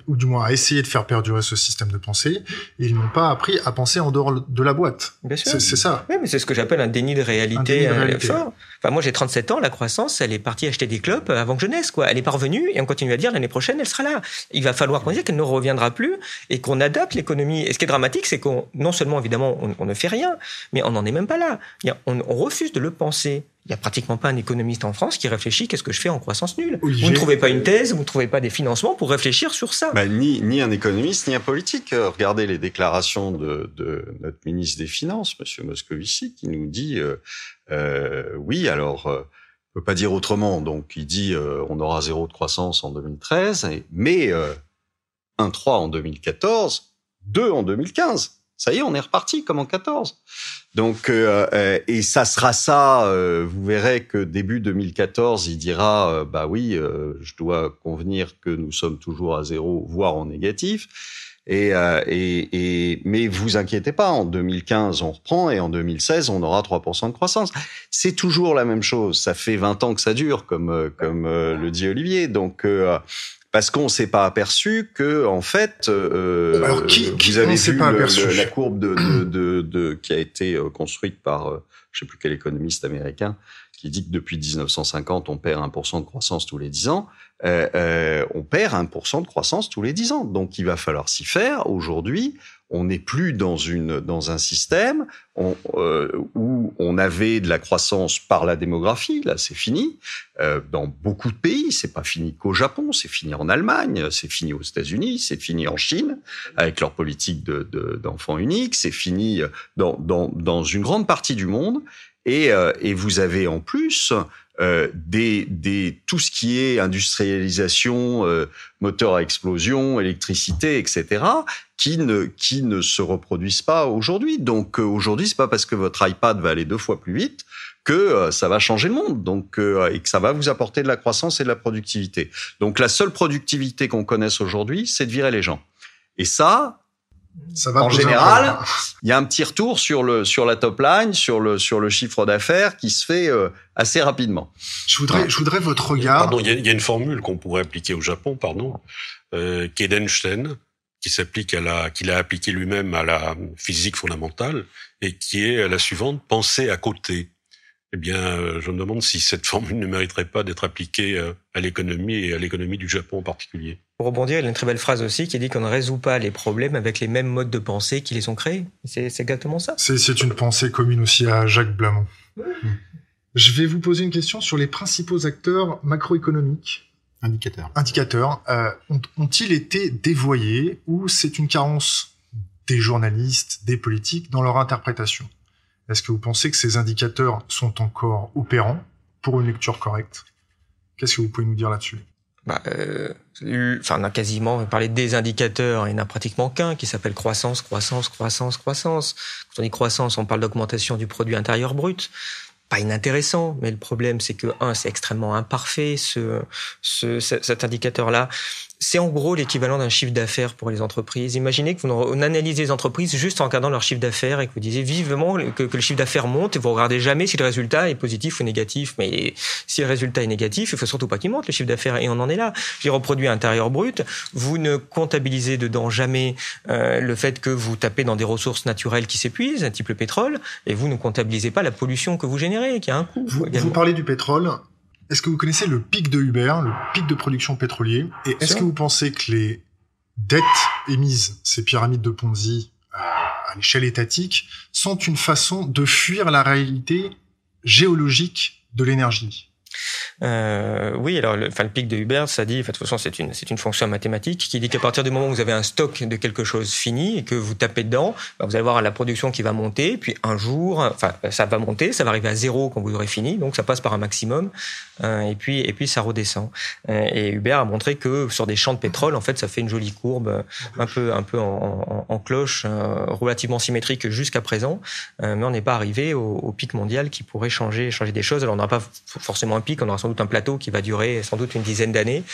ou du moins à essayer de faire perdurer ce système de pensée, et ils n'ont pas appris à penser en dehors de la boîte. Bien sûr. C'est ça. Oui, mais c'est ce que j'appelle un déni de réalité, euh, fort. Enfin, moi, j'ai 37 ans, la croissance, elle est partie acheter des clopes avant que je naisse, quoi. Elle est parvenue, et on continue à dire l'année prochaine, elle sera là. Il va falloir qu'on dise qu'elle ne reviendra plus, et qu'on adapte l'économie. Et ce qui est dramatique, c'est qu'on, non seulement, évidemment, on, ne fait rien, mais on n'en est même pas là. On, on refuse de le penser. Il n'y a pratiquement pas un économiste en France qui réfléchit qu'est-ce que je fais en croissance nulle? Vous ne trouvez pas une thèse, vous ne trouvez pas des financements pour réfléchir sur ça. Bah, ni, ni un économiste, ni un politique. Euh, regardez les déclarations de, de notre ministre des Finances, Monsieur Moscovici, qui nous dit euh, euh, oui, alors euh, on peut pas dire autrement. Donc il dit on aura zéro de croissance en 2013, mais euh, 1,3 en 2014, 2 en 2015. Ça y est, on est reparti comme en 14. Donc, euh, euh, et ça sera ça. Euh, vous verrez que début 2014, il dira, bah oui, je dois convenir que nous sommes toujours à zéro, voire en négatif. Et, et, et, mais vous inquiétez pas, en 2015 on reprend et en 2016 on aura 3% de croissance. C'est toujours la même chose. Ça fait 20 ans que ça dure, comme comme le dit Olivier. Donc parce qu'on s'est pas aperçu que en fait euh, Alors, qui, qui vous avez vu pas le, la courbe de, de, de, de, qui a été euh, construite par euh, je sais plus quel économiste américain qui dit que depuis 1950 on perd 1% de croissance tous les 10 ans. Euh, euh, on perd 1% de croissance tous les 10 ans. Donc il va falloir s'y faire. Aujourd'hui on n'est plus dans une dans un système euh, où on avait de la croissance par la démographie. Là, c'est fini. Euh, dans beaucoup de pays, c'est pas fini qu'au Japon, c'est fini en Allemagne, c'est fini aux États-Unis, c'est fini en Chine avec leur politique de, d'enfants uniques, c'est fini dans, dans, dans une grande partie du monde. Et, euh, et vous avez en plus euh, des, des, tout ce qui est industrialisation, euh, moteur à explosion, électricité, etc., qui ne, qui ne se reproduisent pas aujourd'hui. Donc euh, aujourd'hui, c'est pas parce que votre iPad va aller deux fois plus vite que euh, ça va changer le monde, donc et que ça va vous apporter de la croissance et de la productivité. Donc la seule productivité qu'on connaisse aujourd'hui, c'est de virer les gens. Et ça, en général, il y a un petit retour sur le sur la top line, sur le sur le chiffre d'affaires qui se fait euh, assez rapidement. Je voudrais je voudrais votre regard. Pardon, il y a, une formule qu'on pourrait appliquer au Japon, pardon, euh, qui qui s'applique à la qu'il a appliqué lui-même à la physique fondamentale et qui est la suivante penser à côté eh bien, euh, je me demande si cette formule ne mériterait pas d'être appliquée euh, à l'économie et à l'économie du Japon en particulier. Pour rebondir, il y a une très belle phrase aussi qui dit qu'on ne résout pas les problèmes avec les mêmes modes de pensée qui les ont créés. C'est exactement ça. C'est une pensée commune aussi à Jacques Blamont. Je vais vous poser une question sur les principaux acteurs macroéconomiques Indicateurs. Indicateurs euh, ont-ils été dévoyés ou c'est une carence des journalistes, des politiques dans leur interprétation? Est-ce que vous pensez que ces indicateurs sont encore opérants pour une lecture correcte? Qu'est-ce que vous pouvez nous dire là-dessus? Bah, euh, enfin, on a quasiment parlé des indicateurs, il n'y en a pratiquement qu'un qui s'appelle croissance, croissance, croissance, croissance. Quand on dit croissance, on parle d'augmentation du produit intérieur brut. Pas inintéressant, mais le problème c'est que un, c'est extrêmement imparfait ce, ce cet indicateur-là c'est en gros l'équivalent d'un chiffre d'affaires pour les entreprises. Imaginez que vous on analyse les entreprises juste en regardant leur chiffre d'affaires et que vous disiez vivement que, le chiffre d'affaires monte et vous regardez jamais si le résultat est positif ou négatif. Mais si le résultat est négatif, il faut surtout pas qu'il monte le chiffre d'affaires et on en est là. J'ai reproduit intérieur brut. Vous ne comptabilisez dedans jamais euh, le fait que vous tapez dans des ressources naturelles qui s'épuisent, type le pétrole, et vous ne comptabilisez pas la pollution que vous générez, qui a un coût. Vous, vous parlez du pétrole. Est-ce que vous connaissez le pic de Uber, le pic de production pétrolier Et est-ce que vous pensez que les dettes émises, ces pyramides de Ponzi euh, à l'échelle étatique, sont une façon de fuir la réalité géologique de l'énergie? Euh, oui, alors le, pic de Hubert, ça dit, de toute façon, c'est une, une fonction mathématique qui dit qu'à partir du moment où vous avez un stock de quelque chose fini et que vous tapez dedans, bah, vous allez voir la production qui va monter, puis un jour, enfin, ça va monter, ça va arriver à zéro quand vous aurez fini, donc ça passe par un maximum, euh, et puis et puis ça redescend. Euh, et Hubert a montré que sur des champs de pétrole, en fait, ça fait une jolie courbe, un peu un peu en, cloche, relativement symétrique jusqu'à présent, mais on n'est pas arrivé au, au, pic mondial qui pourrait changer changer des choses. Alors on n'aura pas forcément on aura sans doute un plateau qui va durer sans doute une dizaine d'années.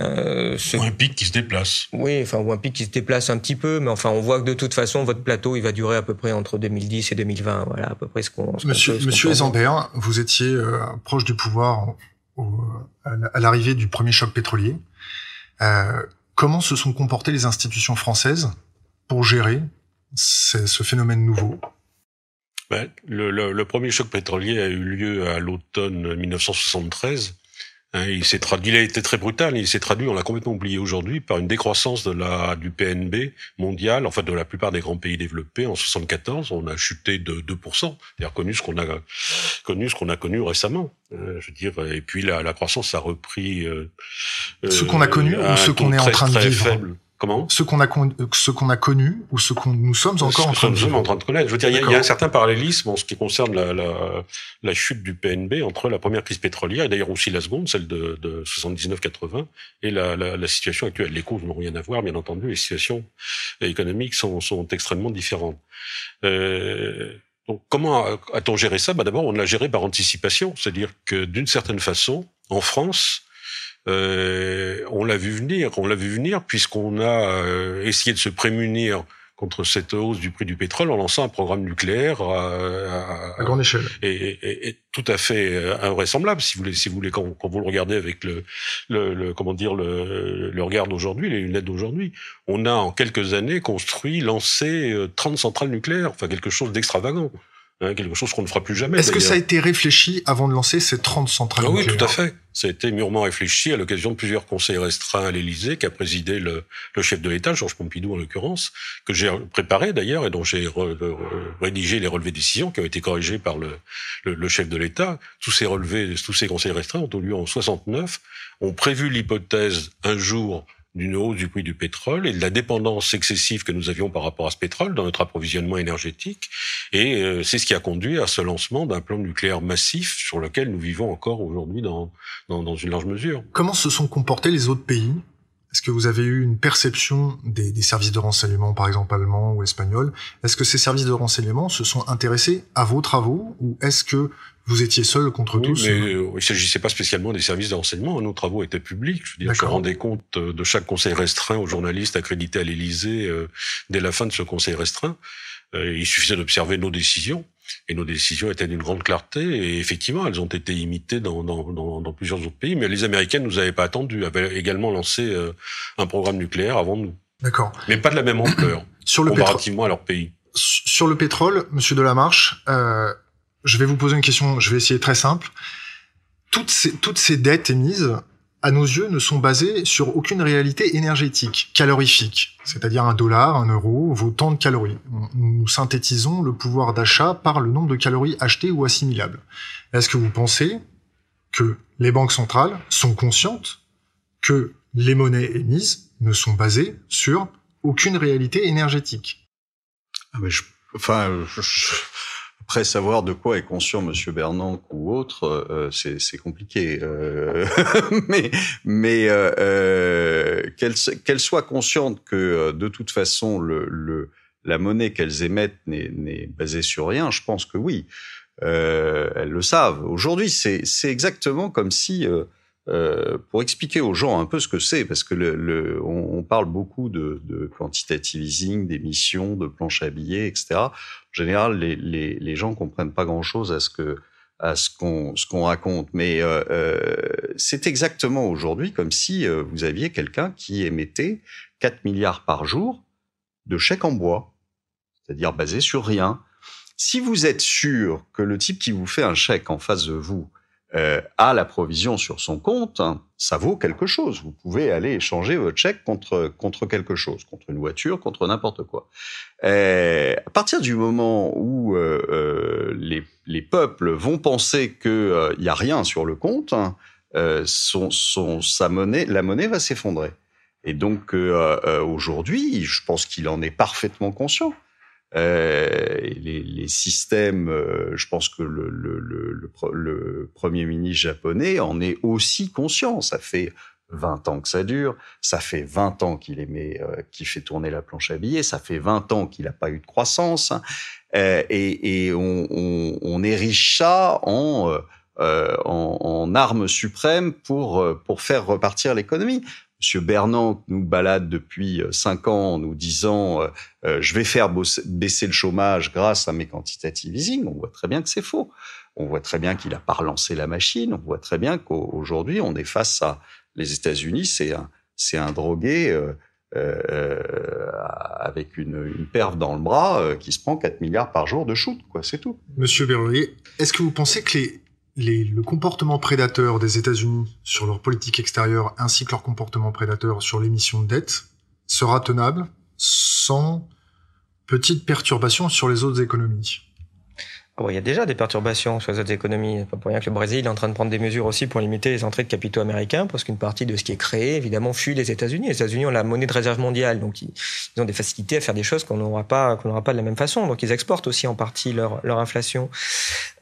Euh, ce... Ou un pic qui se déplace. Oui, enfin, ou un pic qui se déplace un petit peu, mais enfin, on voit que de toute façon, votre plateau, il va durer à peu près entre 2010 et 2020. Voilà, à peu près ce qu'on. Monsieur, qu Monsieur Ezambert, vous étiez euh, proche du pouvoir au, à l'arrivée du premier choc pétrolier. Euh, comment se sont comportées les institutions françaises pour gérer ce phénomène nouveau? Ben, le, le, le, premier choc pétrolier a eu lieu à l'automne 1973 Hein, il s'est traduit, il a été très brutal. Il s'est traduit, on l'a complètement oublié aujourd'hui, par une décroissance de la du PNB mondial, en fait de la plupart des grands pays développés. En 74, on a chuté de 2%, c'est-à-dire connu ce qu'on a connu ce qu'on a connu récemment. Euh, je veux dire, et puis la, la croissance a repris. Euh, ce qu'on a connu ou ce qu'on est en train de vivre. Faible. Comment? Ce qu'on a, ce qu'on a connu ou ce qu'on nous sommes encore en train de en train de connaître. Je veux dire, il y, y, a un certain parallélisme en ce qui concerne la, la, la chute du PNB entre la première crise pétrolière et d'ailleurs aussi la seconde, celle de, de 79-80, et la, la, la, situation actuelle. Les causes n'ont rien à voir, bien entendu. Les situations économiques sont, sont extrêmement différentes. Euh, donc, comment a-t-on géré ça? Bah, D'abord, on l'a géré par anticipation, c'est-à-dire que d'une certaine façon, en France, euh, on l'a vu venir, on l'a vu venir puisqu'on a euh, essayé de se prémunir contre cette hausse du prix du pétrole en lançant un programme nucléaire à, à, grande échelle. Et, et, et, tout à fait euh, invraisemblable si vous voulez si vous voulez quand, quand vous le regardez avec le, le, le comment dire le, le regard d'aujourd'hui les lunettes d'aujourd'hui. On a en quelques années construit lancé 30 centrales nucléaires enfin quelque chose d'extravagant Hein, quelque chose qu'on ne fera plus jamais. Est-ce que ça a été réfléchi avant de lancer ces 30 centrales ah Oui, tout à fait. Ça a été mûrement réfléchi à l'occasion de plusieurs conseils restreints à l'Élysée qu'a présidé le, le, chef de l'État, Georges Pompidou en l'occurrence, que j'ai préparé d'ailleurs et dont j'ai rédigé les relevés de décision qui ont été corrigés par le, le, le chef de l'État. Tous ces relevés, tous ces conseils restreints ont eu lieu en 69, ont prévu l'hypothèse un jour d'une hausse du prix du pétrole et de la dépendance excessive que nous avions par rapport à ce pétrole dans notre approvisionnement énergétique. Et euh, c'est ce qui a conduit à ce lancement d'un plan nucléaire massif sur lequel nous vivons encore aujourd'hui dans, dans, dans, une large mesure. Comment se sont comportés les autres pays? Est-ce que vous avez eu une perception des, des services de renseignement, par exemple allemands ou espagnols? Est-ce que ces services de renseignement se sont intéressés à vos travaux ou est-ce que vous étiez seul contre oui, tous? mais euh, il ne s'agissait pas spécialement des services de renseignement. Nos travaux étaient publics. Je veux dire, je rendais compte euh, de chaque conseil restreint aux journalistes accrédités à l'Élysée euh, dès la fin de ce conseil restreint. Euh, il suffisait d'observer nos décisions. Et nos décisions étaient d'une grande clarté. Et effectivement, elles ont été imitées dans, dans, dans, dans plusieurs autres pays. Mais les Américaines nous avaient pas attendu. Avaient également lancé euh, un programme nucléaire avant nous. D'accord. Mais pas de la même ampleur. Sur le comparativement à leur pays. Sur le pétrole, Monsieur Delamarche, euh, je vais vous poser une question, je vais essayer très simple. Toutes ces, toutes ces dettes émises, à nos yeux, ne sont basées sur aucune réalité énergétique, calorifique, c'est-à-dire un dollar, un euro, vaut tant de calories. Nous synthétisons le pouvoir d'achat par le nombre de calories achetées ou assimilables. Est-ce que vous pensez que les banques centrales sont conscientes que les monnaies émises ne sont basées sur aucune réalité énergétique? Ah mais je, enfin, après savoir de quoi est conscient Monsieur Bernanke ou autre, euh, c'est compliqué. Euh, mais mais euh, euh qu'elle qu'elle soit consciente que euh, de toute façon la monnaie qu'elles émettent n'est basée sur rien, je pense que oui. Euh, elles le savent. Aujourd'hui, c'est exactement comme si, euh, pour expliquer aux gens un peu ce que c'est, parce que le, le on, on, parle beaucoup de, de quantitative easing, d'émissions, de planches à billets, etc. En général, les, les, les gens comprennent pas grand-chose à ce que à ce qu'on ce qu'on raconte, mais euh, euh c'est exactement aujourd'hui comme si euh, vous aviez quelqu'un qui émettait 4 milliards par jour de chèques en bois, c'est-à-dire basé sur rien, si vous êtes sûr que le type qui vous fait un chèque en face de vous euh, a la provision sur son compte, ça vaut quelque chose. Vous pouvez aller échanger votre chèque contre contre quelque chose, contre une voiture, contre n'importe quoi. Euh, à partir du moment où euh, euh les, les, peuples vont penser que euh, il y a rien sur le compte, euh, son, son, sa monnaie, la monnaie va s'effondrer. Et donc aujourd'hui, je pense qu'il en est parfaitement conscient. Euh, les, les, systèmes, euh, je pense que le, le, le, le, premier ministre japonais en est aussi conscient. Ça fait 20 ans que ça dure, ça fait 20 ans qu'il euh, fait tourner la planche à billets, ça fait 20 ans qu'il n'a pas eu de croissance, euh, et, et on, on, on, érige ça en, euh, en, en arme suprême pour, pour faire repartir l'économie. Monsieur Bernand nous balade depuis euh, cinq ans en nous disant euh, euh, je vais faire baisser le chômage grâce à mes quantitative easing, on voit très bien que c'est faux. On voit très bien qu'il n'a pas relancé la machine. On voit très bien qu'aujourd'hui on est face à les États-Unis, c'est un drogué avec une, une perve dans le bras qui se prend 4 milliards par jour de shoot, quoi. C'est tout. Monsieur Bernier, est-ce que vous pensez que les le comportement prédateur des États-Unis sur leur politique extérieure ainsi que leur comportement prédateur sur l'émission de dette sera tenable sans petite perturbation sur les autres économies. Oh, il y a déjà des perturbations sur les autres économies. Pas pour rien que le Brésil est en train de prendre des mesures aussi pour limiter les entrées de capitaux américains, parce qu'une partie de ce qui est créé, évidemment, fuit les États-Unis. Les États-Unis ont la monnaie de réserve mondiale, donc ils, ont des facilités à faire des choses qu'on n'aura pas, qu'on n'aura pas de la même façon. Donc ils exportent aussi en partie leur, leur inflation.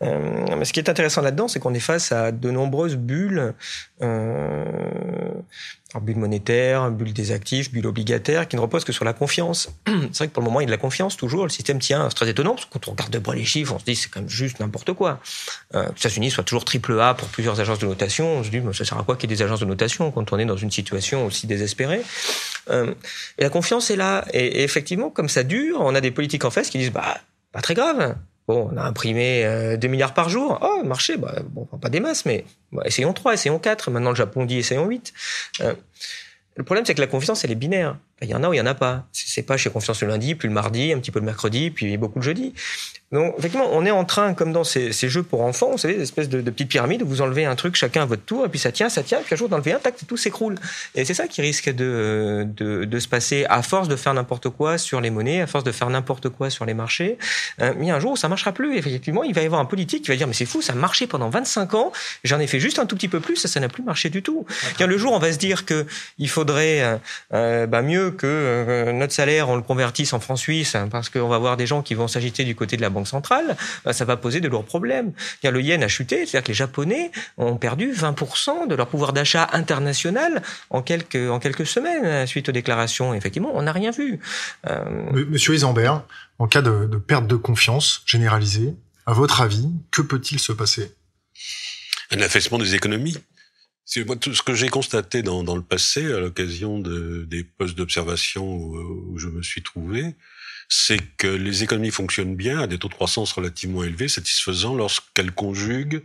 Euh, mais ce qui est intéressant là-dedans, c'est qu'on est face à de nombreuses bulles. Euh, bulle monétaire, bulle des actifs, bulle obligataire, qui ne repose que sur la confiance. c'est vrai que pour le moment, il y a de la confiance toujours. Le système tient. C'est très étonnant, parce que quand on regarde de bras les chiffres, on se dit c'est quand même juste n'importe quoi. Euh, les États-Unis soit toujours triple A pour plusieurs agences de notation. On se dit, ça sert à quoi qu'il y ait des agences de notation quand on est dans une situation aussi désespérée? Euh, Et la confiance est là. Et, et, effectivement, comme ça dure, on a des politiques en face qui disent, bah, pas très grave. Bon, on a imprimé euh, 2 milliards par jour. Oh, marché, bah, bon, pas des masses, mais bah, essayons 3, essayons 4. Maintenant, le Japon dit essayons 8. Euh, le problème, c'est que la confiance, elle est binaire. Il y en a ou il y en a pas. C'est pas j'ai confiance le lundi, puis le mardi, un petit peu le mercredi, puis beaucoup le jeudi. Donc, effectivement, on est en train, comme dans ces, ces jeux pour enfants, vous savez, des espèces de, de, petites pyramides où vous enlevez un truc chacun à votre tour, et puis ça tient, ça tient, et puis un jour d'enlever un, tac, tout s'écroule. Et c'est ça qui risque de, de, de, se passer à force de faire n'importe quoi sur les monnaies, à force de faire n'importe quoi sur les marchés. Il y a un jour où ça marchera plus. Effectivement, il va y avoir un politique qui va dire, mais c'est fou, ça a marché pendant 25 ans, j'en ai fait juste un tout petit peu plus, ça, ça n'a plus marché du tout. Bien, le jour, on va se dire que il faudrait euh, euh bah, mieux que euh, notre salaire, on le convertisse en francs suisses, hein, parce qu'on va voir des gens qui vont s'agiter du côté de la Banque centrale. Euh, ça va poser de lourds problèmes. Le yen a chuté, c'est-à-dire que les Japonais ont perdu 20% de leur pouvoir d'achat international en quelques, en quelques semaines euh, suite aux déclarations. Effectivement, on n'a rien vu. Euh... Monsieur Isambert, en cas de, de perte de confiance généralisée, à votre avis, que peut-il se passer? Un affaissement des économies. Tout ce que j'ai constaté dans, dans, le passé, à l'occasion de, des postes d'observation où, où, je me suis trouvé, c'est que les économies fonctionnent bien à des taux de croissance relativement élevés, satisfaisants, lorsqu'elles conjuguent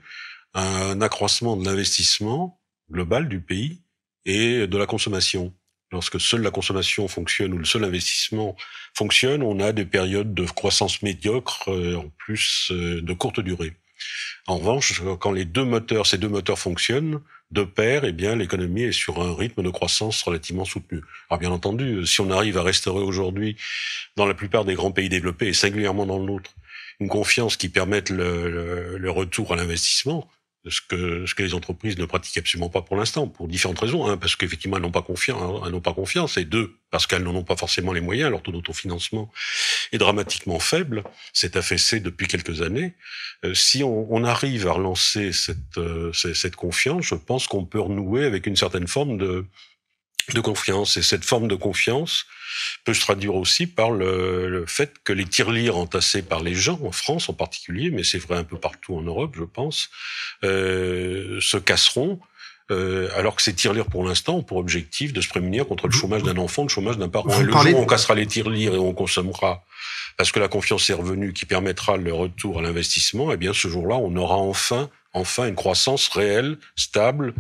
un accroissement de l'investissement global du pays et de la consommation. Lorsque seule la consommation fonctionne ou le seul investissement fonctionne, on a des périodes de croissance médiocre, euh, en plus euh, de courte durée. En revanche, quand les deux moteurs, ces deux moteurs fonctionnent, de pair, eh bien, l'économie est sur un rythme de croissance relativement soutenu. Alors, bien entendu, si on arrive à restaurer aujourd'hui, dans la plupart des grands pays développés, et singulièrement dans le nôtre, une confiance qui permette le, le, le retour à l'investissement, ce que, ce que les entreprises ne pratiquent absolument pas pour l'instant, pour différentes raisons. Hein, parce qu'effectivement, elles n'ont pas confiance, elles n'ont pas confiance, et deux, parce qu'elles n'en ont pas forcément les moyens. Leur taux d'autofinancement est dramatiquement faible. C'est affaissé depuis quelques années. Euh, si on, on, arrive à relancer cette, euh, cette confiance, je pense qu'on peut renouer avec une certaine forme de, de confiance. Et cette forme de confiance peut se traduire aussi par le, le fait que les tirelires entassés par les gens, en France en particulier, mais c'est vrai un peu partout en Europe, je pense, euh, se casseront. Euh, alors que ces tirelires, pour l'instant, ont pour objectif de se prémunir contre le chômage d'un enfant, le chômage d'un parent. et le jour où on cassera les tirelires et on consommera, parce que la confiance est revenue, qui permettra le retour à l'investissement, eh bien, ce jour-là, on aura enfin, enfin une croissance réelle, stable,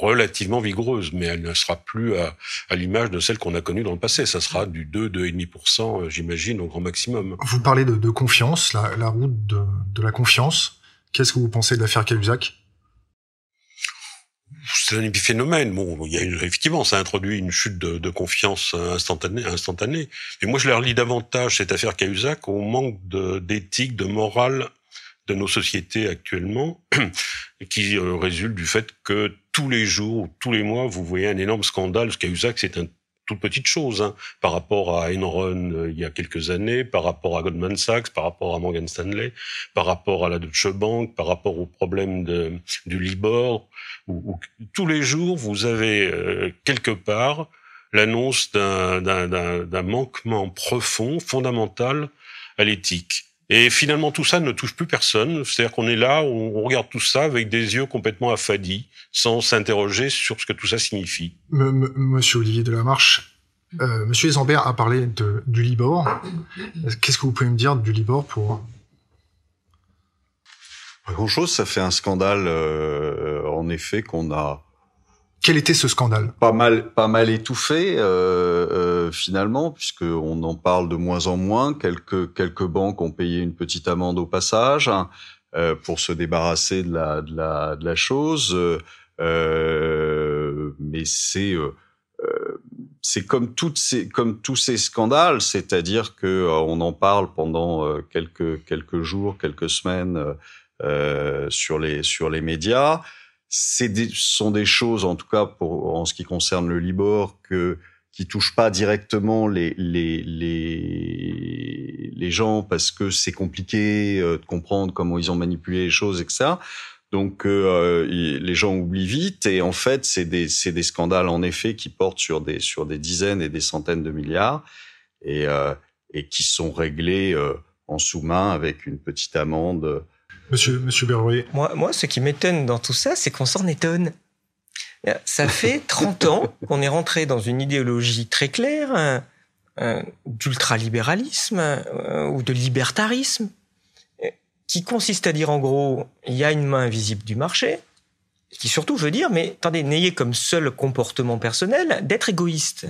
relativement vigoureuse, mais elle ne sera plus à, à l'image de celle qu'on a connue dans le passé. Ça sera du 2, 2,5%, euh, j'imagine, au grand maximum. Vous parlez de, de confiance, la, la route de, de, la confiance. Qu'est-ce que vous pensez de l'affaire Cahuzac? C'est un épiphénomène. Bon, il y a effectivement, ça introduit une chute de, de confiance instantanée, instantanée. Mais moi, je la relis davantage cette affaire Cahuzac au manque d'éthique, de, de morale de nos sociétés actuellement, qui euh, résulte du fait que tous les jours, tous les mois, vous voyez un énorme scandale. Ce Cahuzac, c'est une toute petite chose hein, par rapport à Enron euh, il y a quelques années, par rapport à Goldman Sachs, par rapport à Morgan Stanley, par rapport à la Deutsche Bank, par rapport au problème du Libor. Tous les jours, vous avez euh, quelque part l'annonce d'un manquement profond, fondamental à l'éthique. Et finalement, tout ça ne touche plus personne. C'est-à-dire qu'on est là, on regarde tout ça avec des yeux complètement affadis, sans s'interroger sur ce que tout ça signifie. M Monsieur Olivier Delamarche, euh, Monsieur Esambert a parlé de, du Libor. Qu'est-ce que vous pouvez me dire du Libor pour Pas grand-chose. Ça fait un scandale, euh, en effet, qu'on a quel était ce scandale? Pas mal, pas mal étouffé euh, euh, finalement, puisque on en parle de moins en moins. Quelques quelques banques ont payé une petite amende au passage euh, pour se débarrasser de la de la de la chose. Euh, mais c'est euh, c'est comme toutes ces comme tous ces scandales, c'est-à-dire que euh, on en parle pendant quelques quelques jours, quelques semaines sur les sur les médias des, sont des choses, en tout cas pour en ce qui concerne le Libor, que qui touchent pas directement les les les, les gens parce que c'est compliqué euh, de comprendre comment ils ont manipulé les choses, etc. Donc euh, les gens oublient vite et en fait c'est des des scandales en effet qui portent sur des sur des dizaines et des centaines de milliards et euh, et qui sont réglés euh, en sous-main avec une petite amende Monsieur, Monsieur Moi, moi, ce qui m'étonne dans tout ça, c'est qu'on s'en étonne. Ça fait 30 ans qu'on est rentré dans une idéologie très claire euh, euh, d'ultralibéralisme euh, ou de libertarisme qui consiste à dire en gros, il y a une main invisible du marché, qui surtout veut dire, mais attendez, n'ayez comme seul comportement personnel d'être égoïste.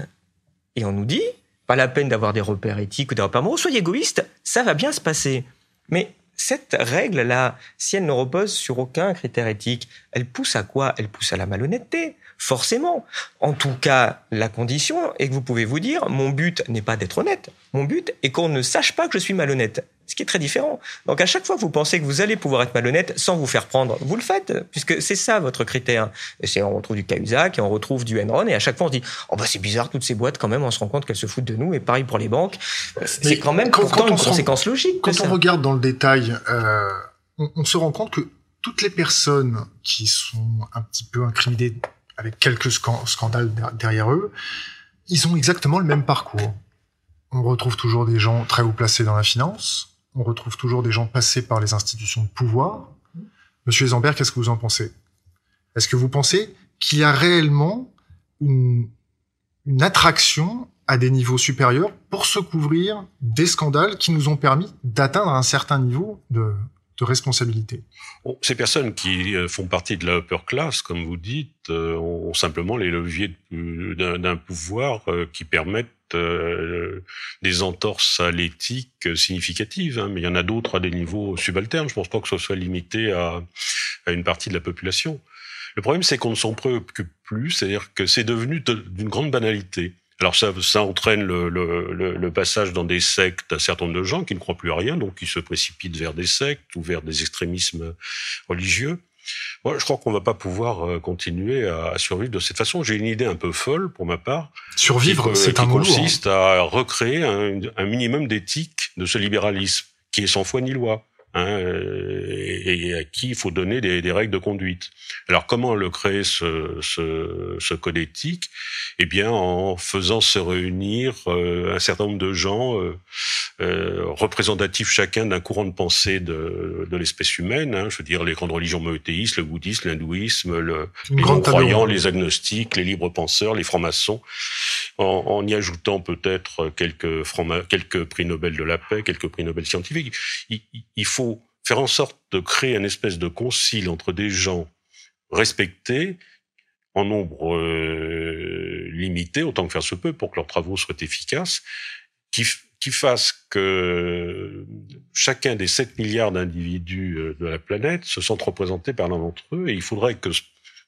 Et on nous dit, pas la peine d'avoir des repères éthiques ou des repères moraux, soyez égoïste, ça va bien se passer. Mais cette règle-là, si elle ne repose sur aucun critère éthique, elle pousse à quoi? Elle pousse à la malhonnêteté, forcément. En tout cas, la condition est que vous pouvez vous dire, mon but n'est pas d'être honnête, mon but est qu'on ne sache pas que je suis malhonnête ce qui est très différent. Donc à chaque fois que vous pensez que vous allez pouvoir être malhonnête sans vous faire prendre, vous le faites, puisque c'est ça votre critère. Et c'est on retrouve du Cahuzac et on retrouve du Enron et à chaque fois on se dit oh bah c'est bizarre toutes ces boîtes quand même on se rend compte qu'elles se foutent de nous et pareil pour les banques. C'est quand même quand, pourtant quand une conséquence logique. Quand on regarde dans le détail, euh, on, on se rend compte que toutes les personnes qui sont un petit peu incriminées avec quelques scandales derrière eux, ils ont exactement le même parcours. On retrouve toujours des gens très haut placés dans la finance, on retrouve toujours des gens passés par les institutions de pouvoir. Monsieur Zambert, qu'est-ce que vous en pensez? Est-ce que vous pensez qu'il y a réellement une, une attraction à des niveaux supérieurs pour se couvrir des scandales qui nous ont permis d'atteindre un certain niveau de, de responsabilité. Ces personnes qui euh, font partie de la upper class, comme vous dites, euh, ont simplement les leviers d'un pouvoir euh, qui permettent des entorses à l'éthique significatives, hein, mais il y en a d'autres à des niveaux subalternes. Je pense pas que ce soit limité à, à une partie de la population. Le problème, c'est qu'on ne s'en préoccupe plus, c'est-à-dire que c'est devenu d'une grande banalité. Alors ça, ça entraîne le, le, le, passage dans des sectes d'un certain nombre de gens qui ne croient plus à rien, donc qui se précipitent vers des sectes ou vers des extrémismes religieux. Moi, je crois qu'on va pas pouvoir euh, continuer à, survivre de cette façon. J'ai une idée un peu folle pour ma part. Survivre, c'est un mot Qui consiste à recréer un, un minimum d'éthique de ce libéralisme qui est sans foi ni loi hein, et, à qui il faut donner des, des, règles de conduite. Alors comment le créer ce, ce, ce code éthique? Eh bien en faisant se réunir euh, un certain nombre de gens euh, euh, représentatifs chacun d'un courant de pensée de, de l'espèce humaine. Hein, je veux dire les grandes religions monothéistes, le bouddhisme, l'hindouisme, le, les non-croyants, les agnostiques, les libres penseurs, les francs-maçons, en, y ajoutant peut-être quelques, prix Nobel de la paix, quelques prix Nobel scientifiques. Il, faut faire en sorte de créer un espèce de concile entre des gens respectés en nombre euh, limité, autant que faire se peut, pour que leurs travaux soient efficaces, qui, qui fasse que chacun des 7 milliards d'individus euh, de la planète se sentent représentés par l'un d'entre eux, et il faudrait que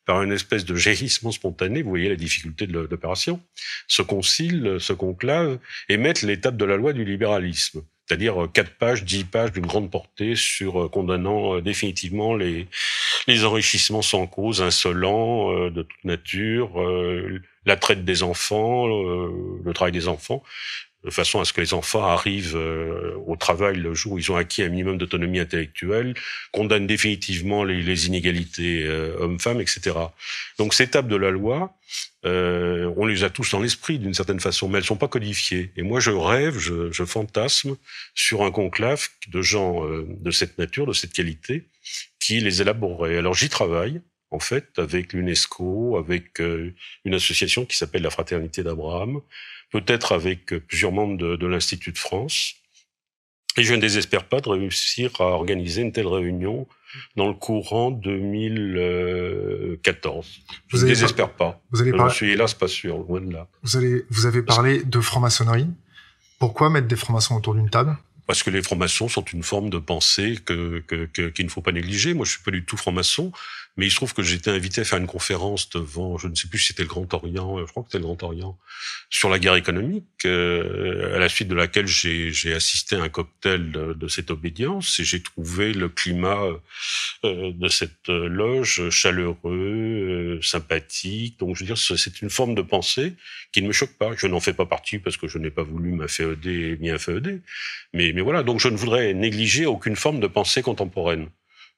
par une espèce de jaillissement spontané, vous voyez la difficulté de l'opération, se concile, se conclave et mettre l'étape de la loi du libéralisme c'est-à-dire euh, quatre pages, dix pages d'une grande portée sur euh, condamnant euh, définitivement les, les enrichissements sans cause, insolents, de toute nature, la traite des enfants, le travail des enfants, de façon à ce que les enfants arrivent euh, au travail le jour où ils ont acquis un minimum d'autonomie intellectuelle, condamnent définitivement les, les inégalités euh, hommes-femmes, etc. Donc ces étapes de la loi, euh, on les a tous dans l'esprit d'une certaine façon, mais elles sont pas codifiées. Et moi, je rêve, je, je fantasme sur un conclave de gens de cette nature, de cette qualité, qui les élaboreraient. Alors j'y travaille en fait, avec l'UNESCO, avec une association qui s'appelle la Fraternité d'Abraham, peut-être avec plusieurs membres de, de l'Institut de France. Et je ne désespère pas de réussir à organiser une telle réunion dans le courant 2014. Je ne désespère pas. Vous allez je ne suis hélas pas sûr, loin de là. Vous, allez, vous avez parlé de franc-maçonnerie. Pourquoi mettre des francs-maçons autour d'une table? Parce que les francs-maçons sont une forme de pensée que, que, que, qu'il ne faut pas négliger. Moi, je suis pas du tout franc-maçon, mais il se trouve que été invité à faire une conférence devant, je ne sais plus si c'était le Grand Orient, je crois que c'était le Grand Orient, sur la guerre économique, euh, à la suite de laquelle j'ai, assisté à un cocktail de, cette obédience et j'ai trouvé le climat euh, de cette loge chaleureux, euh, sympathique. Donc, je veux dire, c'est une forme de pensée qui ne me choque pas. Je n'en fais pas partie parce que je n'ai pas voulu m'afféoder ni inféoder, mais, mais voilà. Donc, je ne voudrais négliger aucune forme de pensée contemporaine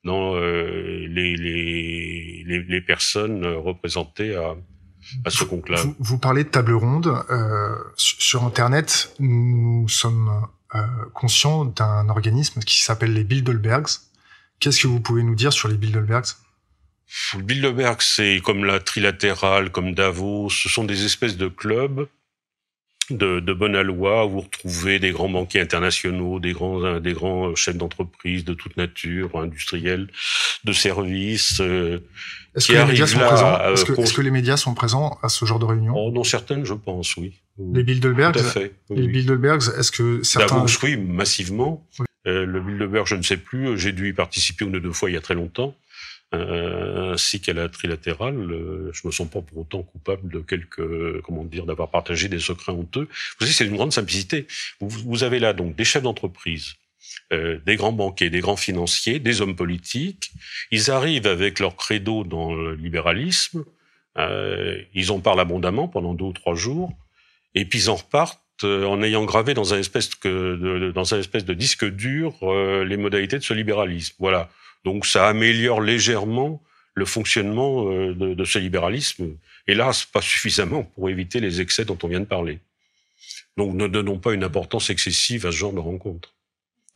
dans euh, les, les, les, les, personnes représentées à, à ce conclave. Vous, vous, parlez de table ronde. Euh, sur Internet, nous sommes euh, conscients d'un organisme qui s'appelle les Bilderbergs. Qu'est-ce que vous pouvez nous dire sur les Bilderbergs? Le Bilderberg, c'est comme la trilatérale, comme Davos. Ce sont des espèces de clubs de, de bonne loi, vous retrouvez des grands banquiers internationaux, des grands, des grands chefs d'entreprise de toute nature, industriels, de services. Euh, est-ce que, les médias sont présents? est-ce, que, est-ce que les médias sont présents à ce genre de réunion? Oh, Dans certaines, je pense, oui. Les Bilderbergs Tout à fait. Oui, les Bilderbergs, est-ce que certains... Davos, oui, massivement. Oui. Euh, le Bilderberg, je ne sais plus, j'ai dû y participer une ou deux fois il y a très longtemps. Euh, ainsi qu'à la trilatérale, euh, je me sens pas pour autant coupable de quelques, comment dire, d'avoir partagé des secrets honteux. Vous savez, c'est une grande simplicité. Vous, avez là donc des chefs d'entreprise, euh, des grands banquiers, des grands financiers, des hommes politiques. Ils arrivent avec leur credo dans le libéralisme. Euh, ils en parlent abondamment pendant deux ou trois jours, et puis ils en repartent en ayant gravé dans un espèce de, dans un espèce de disque dur les modalités de ce libéralisme. Voilà. Donc ça améliore légèrement le fonctionnement euh, de, ce libéralisme, hélas pas suffisamment pour éviter les excès dont on vient de parler. Donc ne donnons pas une importance excessive à ce genre de rencontre.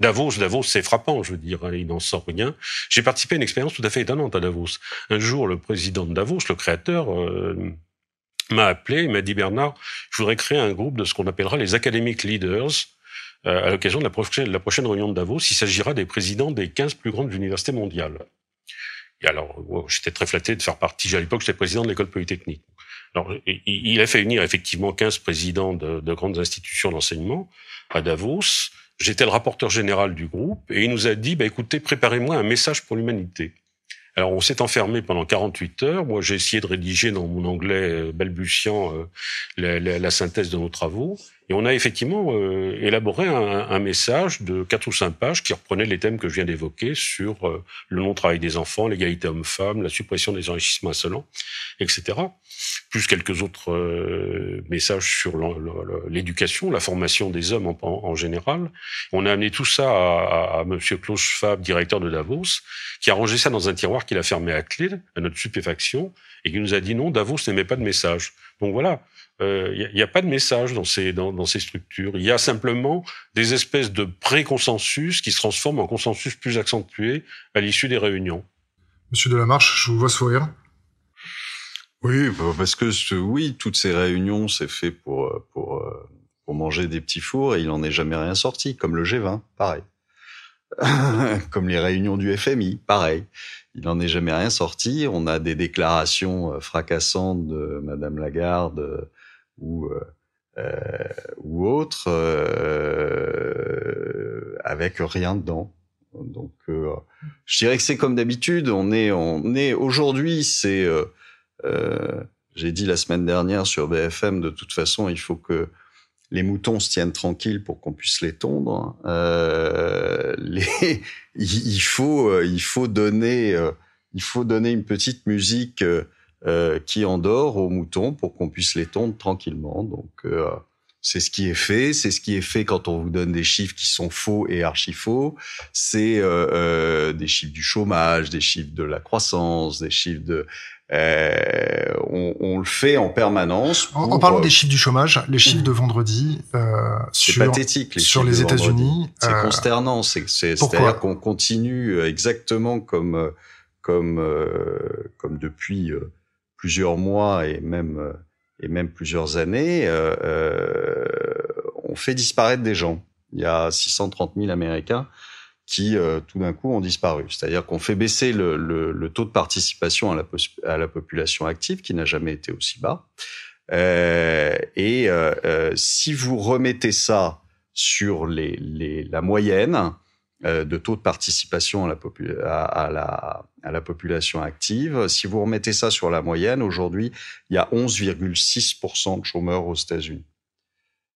Davos, Davos, c'est frappant, je veux dire, hein, il n'en sort rien. J'ai participé à une expérience tout à fait étonnante à Davos. Un jour, le président de Davos, le créateur, euh, m'a appelé, il m'a dit Bernard, je voudrais créer un groupe de ce qu'on appellera les academic leaders, à l'occasion de la prochaine, la prochaine réunion de Davos, il s'agira des présidents des 15 plus grandes universités mondiales. Et alors, j'étais très flatté de faire partie. À l'époque, j'étais président de l'école polytechnique. Alors, il a fait unir effectivement 15 présidents de, de grandes institutions d'enseignement à Davos. J'étais le rapporteur général du groupe et il nous a dit, bah, écoutez, préparez-moi un message pour l'humanité. Alors, on s'est enfermé pendant 48 heures. Moi, j'ai essayé de rédiger dans mon anglais balbutiant euh, la, la, la, synthèse de nos travaux. Et on a effectivement euh, élaboré un, un, message de quatre ou cinq pages qui reprenait les thèmes que je viens d'évoquer sur euh, le non-travail des enfants, l'égalité homme-femme, la suppression des enrichissements insolents, etc. Plus quelques autres euh, messages sur l'éducation, la formation des hommes en, général. On a amené tout ça à, à, à Monsieur Klaus Schwab, directeur de Davos, qui a rangé ça dans un tiroir qu'il a fermé à clé, à notre stupéfaction, et qui nous a dit non, Davos n'aimait pas de message. Donc voilà, il euh, n'y a, a, pas de message dans ces, dans, dans ces structures. Il y a simplement des espèces de pré-consensus qui se transforment en consensus plus accentué à l'issue des réunions. Monsieur Delamarche, je vous vois sourire. Oui, bah, parce que oui, toutes ces réunions, c'est fait pour, pour, pour manger des petits fours et il n'en est jamais rien sorti, comme le G20, pareil. comme les réunions du FMI, pareil. Il n'en est jamais rien sorti. On a des déclarations euh, fracassantes de Madame Lagarde euh, ou euh, euh, ou autres euh, avec rien dedans. Donc, euh, je dirais que c'est comme d'habitude. On est, on est aujourd'hui, c'est, j'ai dit la semaine dernière sur BFM. De toute façon, il faut que les moutons se tiennent tranquilles pour qu'on puisse les tondre. Euh, les, il faut, euh, il faut donner, euh, il faut donner une petite musique euh, qui endort aux moutons pour qu'on puisse les tondre tranquillement. Donc euh, c'est ce qui est fait, c'est ce qui est fait quand on vous donne des chiffres qui sont faux et archi faux. C'est euh, des chiffres du chômage, des chiffres de la croissance, des chiffres de euh, on, on, le fait en permanence. Pour, en, parlant des chiffres du chômage, les chiffres de vendredi euh, sur, pathétique, les sur les États-Unis, c'est euh, consternant. C'est c'est-à-dire qu'on continue exactement comme comme comme depuis plusieurs mois et même et même plusieurs années, on fait disparaître des gens. Il y a 630 000 Américains qui euh, tout d'un coup ont disparu. C'est-à-dire qu'on fait baisser le, le, le, taux de participation à la, à la population active qui n'a jamais été aussi bas. Euh, et euh, euh si vous remettez ça sur les, les, la moyenne euh, de taux de participation à la, à, à, la, à la population active, si vous remettez ça sur la moyenne, aujourd'hui, il y a 11,6% de chômeurs aux États-Unis.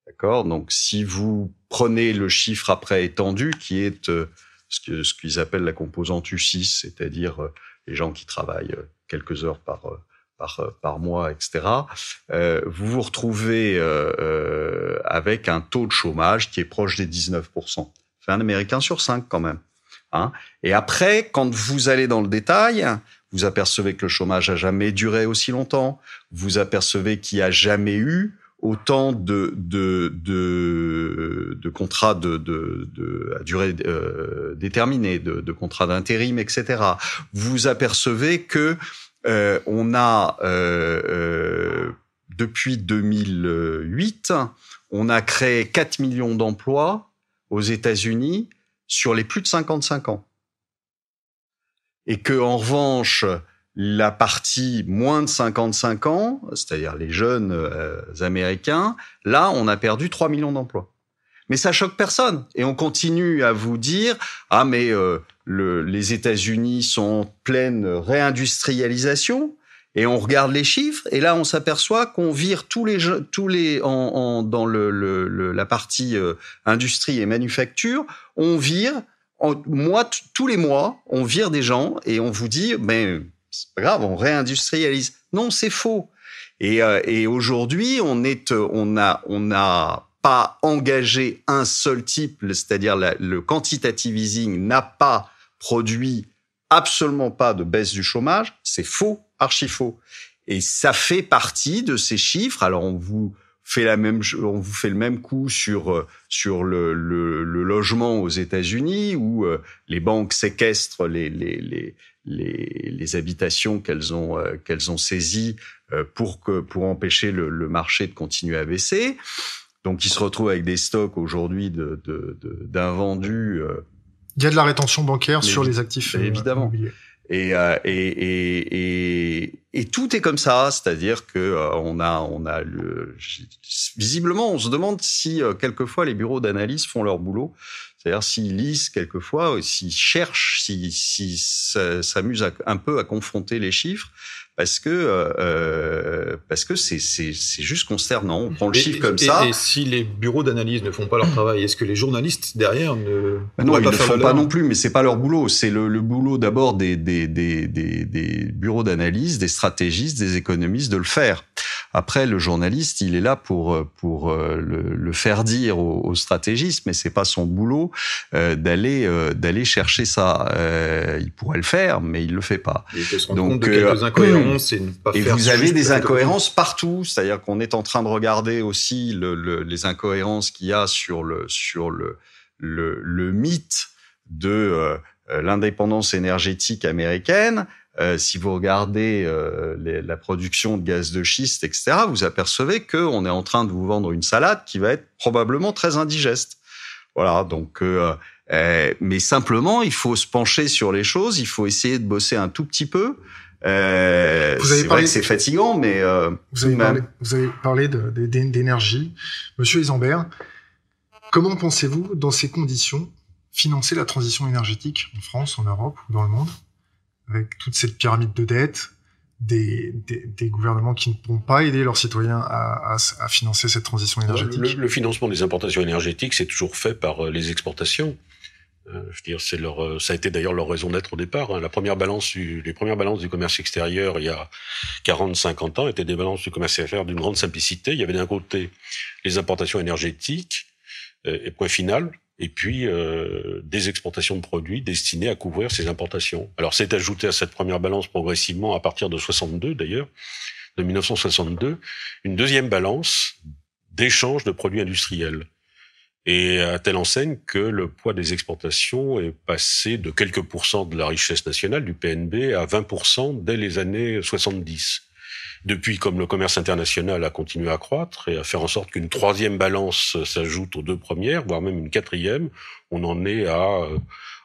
D'accord Donc, si vous prenez le chiffre après étendu, qui est euh, ce qu'ils ce qu'ils appellent la composante U6, c'est-à-dire euh, les gens qui travaillent euh, quelques heures par, par, par mois, etc., euh, vous vous retrouvez avec un taux de chômage qui est proche des 19%. C'est un Américain sur cinq quand même. Hein Et après, quand vous allez dans le détail, vous apercevez que le chômage a jamais duré aussi longtemps. Vous apercevez qu'il n'y a jamais eu autant de, contrats de, à durée euh, déterminée, de, de contrats d'intérim, etc. Vous apercevez que euh, on a euh depuis 2008, on a créé 4 millions d'emplois aux États-Unis sur les plus de 55 ans. Et que en revanche, la partie moins de 55 ans, c'est-à-dire les jeunes euh, américains, là, on a perdu 3 millions d'emplois. Mais ça choque personne. Et on continue à vous dire, ah mais euh, le, les États-Unis sont en pleine réindustrialisation. Et on regarde les chiffres, et là on s'aperçoit qu'on vire tous les tous les en, en dans le, le, la partie euh, industrie et manufacture, on vire en, mois tous les mois, on vire des gens et on vous dit, c'est pas grave, on réindustrialise. Non, c'est faux. Et, euh, et aujourd'hui, on est, on a, on n'a pas engagé un seul type, c'est-à-dire le quantitative easing n'a pas produit absolument pas de baisse du chômage. C'est faux, archi faux. Et ça fait partie de ces chiffres. Alors on vous fait la même, on vous fait le même coup sur euh, sur le, le, le logement aux États-Unis où euh, les banques séquestrent les les les les, les habitations qu'elles ont euh, qu'elles ont saisies pour que pour empêcher le, le, marché de continuer à baisser. Donc ils se retrouvent avec des stocks aujourd'hui de d'invendus. De, Il y a de la rétention bancaire sur les actifs évidemment. Immobiliers. Et, euh, et, et, et, tout est comme ça, c'est-à-dire que euh, on a, on a le, visiblement, on se demande si euh, quelquefois les bureaux d'analyse font leur boulot, C'est-à-dire s'ils lisent quelquefois, s'ils cherchent, s'ils s'amusent un peu à confronter les chiffres, parce que euh, euh, parce que c'est c'est c'est juste consternant. On prend le chiffre comme ça. Et si les bureaux d'analyse ne font pas leur travail, est-ce que les journalistes derrière ne ben non, ils ne le font pas non plus, mais c'est pas leur boulot. C'est le, le boulot d'abord des des des des, des bureaux d'analyse, des stratégistes, des économistes de le faire. Après, le journaliste, il est là pour pour euh, le, le faire dire aux, aux, stratégistes, mais c'est pas son boulot euh, d'aller euh, d'aller chercher ça. Euh, il pourrait le faire, mais il le fait pas. Il peut se rendre Donc, compte de quelques incohérences et ne pas et faire vous avez des incohérences partout. C'est-à-dire qu'on est en train de regarder aussi le, le, les incohérences qu'il y a sur le sur le le, le mythe de l'indépendance énergétique américaine. Euh, si vous regardez euh, les, la production de gaz de schiste, etc., vous apercevez qu'on est en train de vous vendre une salade qui va être probablement très indigeste. Voilà, donc, euh, euh mais simplement, il faut se pencher sur les choses, il faut essayer de bosser un tout petit peu. Euh, vous avez parlé, c'est fatigant, mais vous avez, parlé, vous avez parlé d'énergie, Monsieur Isambert. Comment pensez-vous, dans ces conditions, financer la transition énergétique en France, en Europe ou dans le monde? Avec toute cette pyramide de dettes, des, des, des, gouvernements qui ne pourront pas aider leurs citoyens à, à, à financer cette transition énergétique. Le, le, financement des importations énergétiques, c'est toujours fait par euh, les exportations. Euh, je veux dire, c'est leur, euh, ça a été d'ailleurs leur raison d'être au départ. Hein. La première balance, les premières balances du commerce extérieur il y a 40-50 ans étaient des balances du commerce extérieur d'une grande simplicité. Il y avait d'un côté les importations énergétiques et point final, et puis euh, des exportations de produits destinés à couvrir ces importations. Alors c'est ajouté à cette première balance progressivement à partir de 62 d'ailleurs, de 1962, une deuxième balance d'échange de produits industriels. Et à telle enseigne que le poids des exportations est passé de quelques pourcents de la richesse nationale du PNB à 20% dès les années 70. Depuis, comme le commerce international a continué à croître et à faire en sorte qu'une troisième balance s'ajoute aux deux premières, voire même une quatrième, on en est à euh,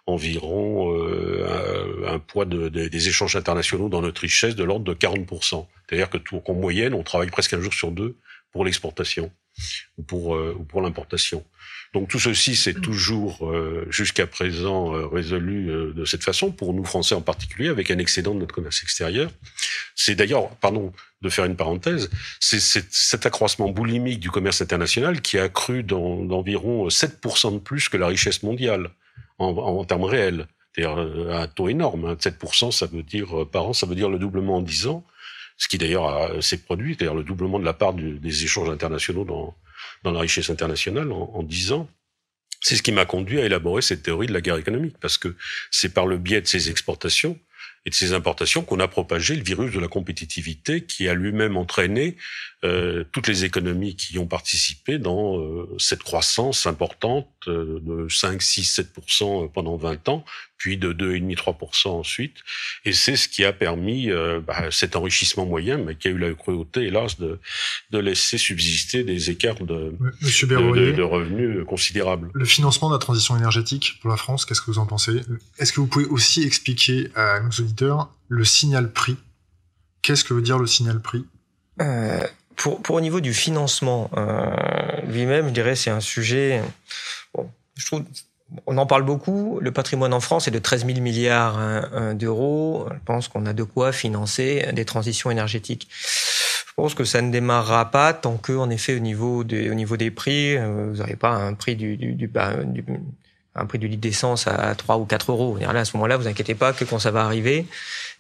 environ euh, un, poids de, des échanges internationaux dans notre richesse de l'ordre de 40%. C'est-à-dire que qu'en moyenne, on travaille presque un jour sur deux pour l'exportation ou pour, euh, ou pour l'importation. Donc tout ceci, c'est mm. toujours euh, jusqu'à présent euh, résolu euh, de cette façon, pour nous Français en particulier, avec un excédent de notre commerce extérieur. C'est d'ailleurs, pardon de faire une parenthèse, c'est cet accroissement boulimique du commerce international qui a accru d'environ 7% de plus que la richesse mondiale en, en termes réels. C'est-à-dire un taux énorme. Hein. 7%, ça veut dire par an, ça veut dire le doublement en 10 ans ce qui d'ailleurs s'est produit, c'est-à-dire le doublement de la part du, des échanges internationaux dans, dans la richesse internationale en, 10 ans. C'est ce qui m'a conduit à élaborer cette théorie de la guerre économique, parce que c'est par le biais de ces exportations et de ces importations qu'on a propagé le virus de la compétitivité qui a lui-même entraîné euh, toutes les économies qui ont participé dans euh, cette croissance importante de 5, 6, 7% pendant 20 ans, puis de 2,5, 3% ensuite. Et c'est ce qui a permis euh, bah, cet enrichissement moyen, mais qui a eu la cruauté, hélas, de, de laisser subsister des écarts de, Monsieur de, de, revenus considérables. Le financement de la transition énergétique pour la France, qu'est-ce que vous en pensez? Est-ce que vous pouvez aussi expliquer à nos auditeurs le signal prix? Qu'est-ce que veut dire le signal prix? Euh, pour, pour au niveau du financement euh, lui-même, je dirais c'est un sujet. Bon, je trouve on en parle beaucoup. Le patrimoine en France est de 13 000 milliards hein, d'euros. Je pense qu'on a de quoi financer des transitions énergétiques. Je pense que ça ne démarrera pas tant que, en effet, au niveau des, au niveau des prix, euh, vous n'aurez pas un prix du, du, du, bah, du un prix du litre d'essence à 3 ou 4 euros. Là, à ce moment-là, vous inquiétez pas que quand ça va arriver,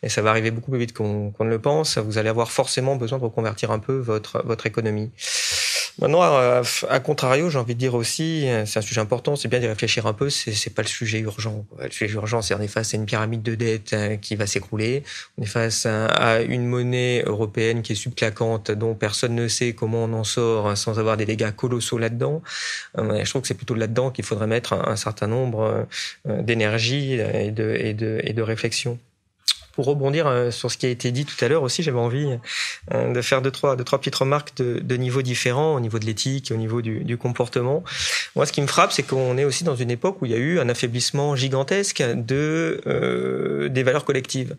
et ça va arriver beaucoup plus vite qu'on ne le pense, vous allez avoir forcément besoin de reconvertir un peu votre, votre économie. Maintenant, à, à contrario, j'ai envie de dire aussi, c'est un sujet important, c'est bien d'y réfléchir un peu, c'est pas le sujet urgent. Le sujet urgent, c'est on est face à une pyramide de dettes hein, qui va s'écrouler, on est face à une monnaie européenne qui est subclaquante, dont personne ne sait comment on en sort sans avoir des dégâts colossaux là-dedans. Euh, je trouve que c'est plutôt là-dedans qu'il faudrait mettre un, certain nombre euh, d'énergie et de réflexion pour rebondir euh, sur ce qui a été dit tout à l'heure aussi, j'avais envie euh, de faire deux trois, deux, trois petites remarques de, de niveaux différents, au niveau de l'éthique, au niveau du, du, comportement. Moi, ce qui me frappe, c'est qu'on est aussi dans une époque où il y a eu un affaiblissement gigantesque de, euh, des valeurs collectives.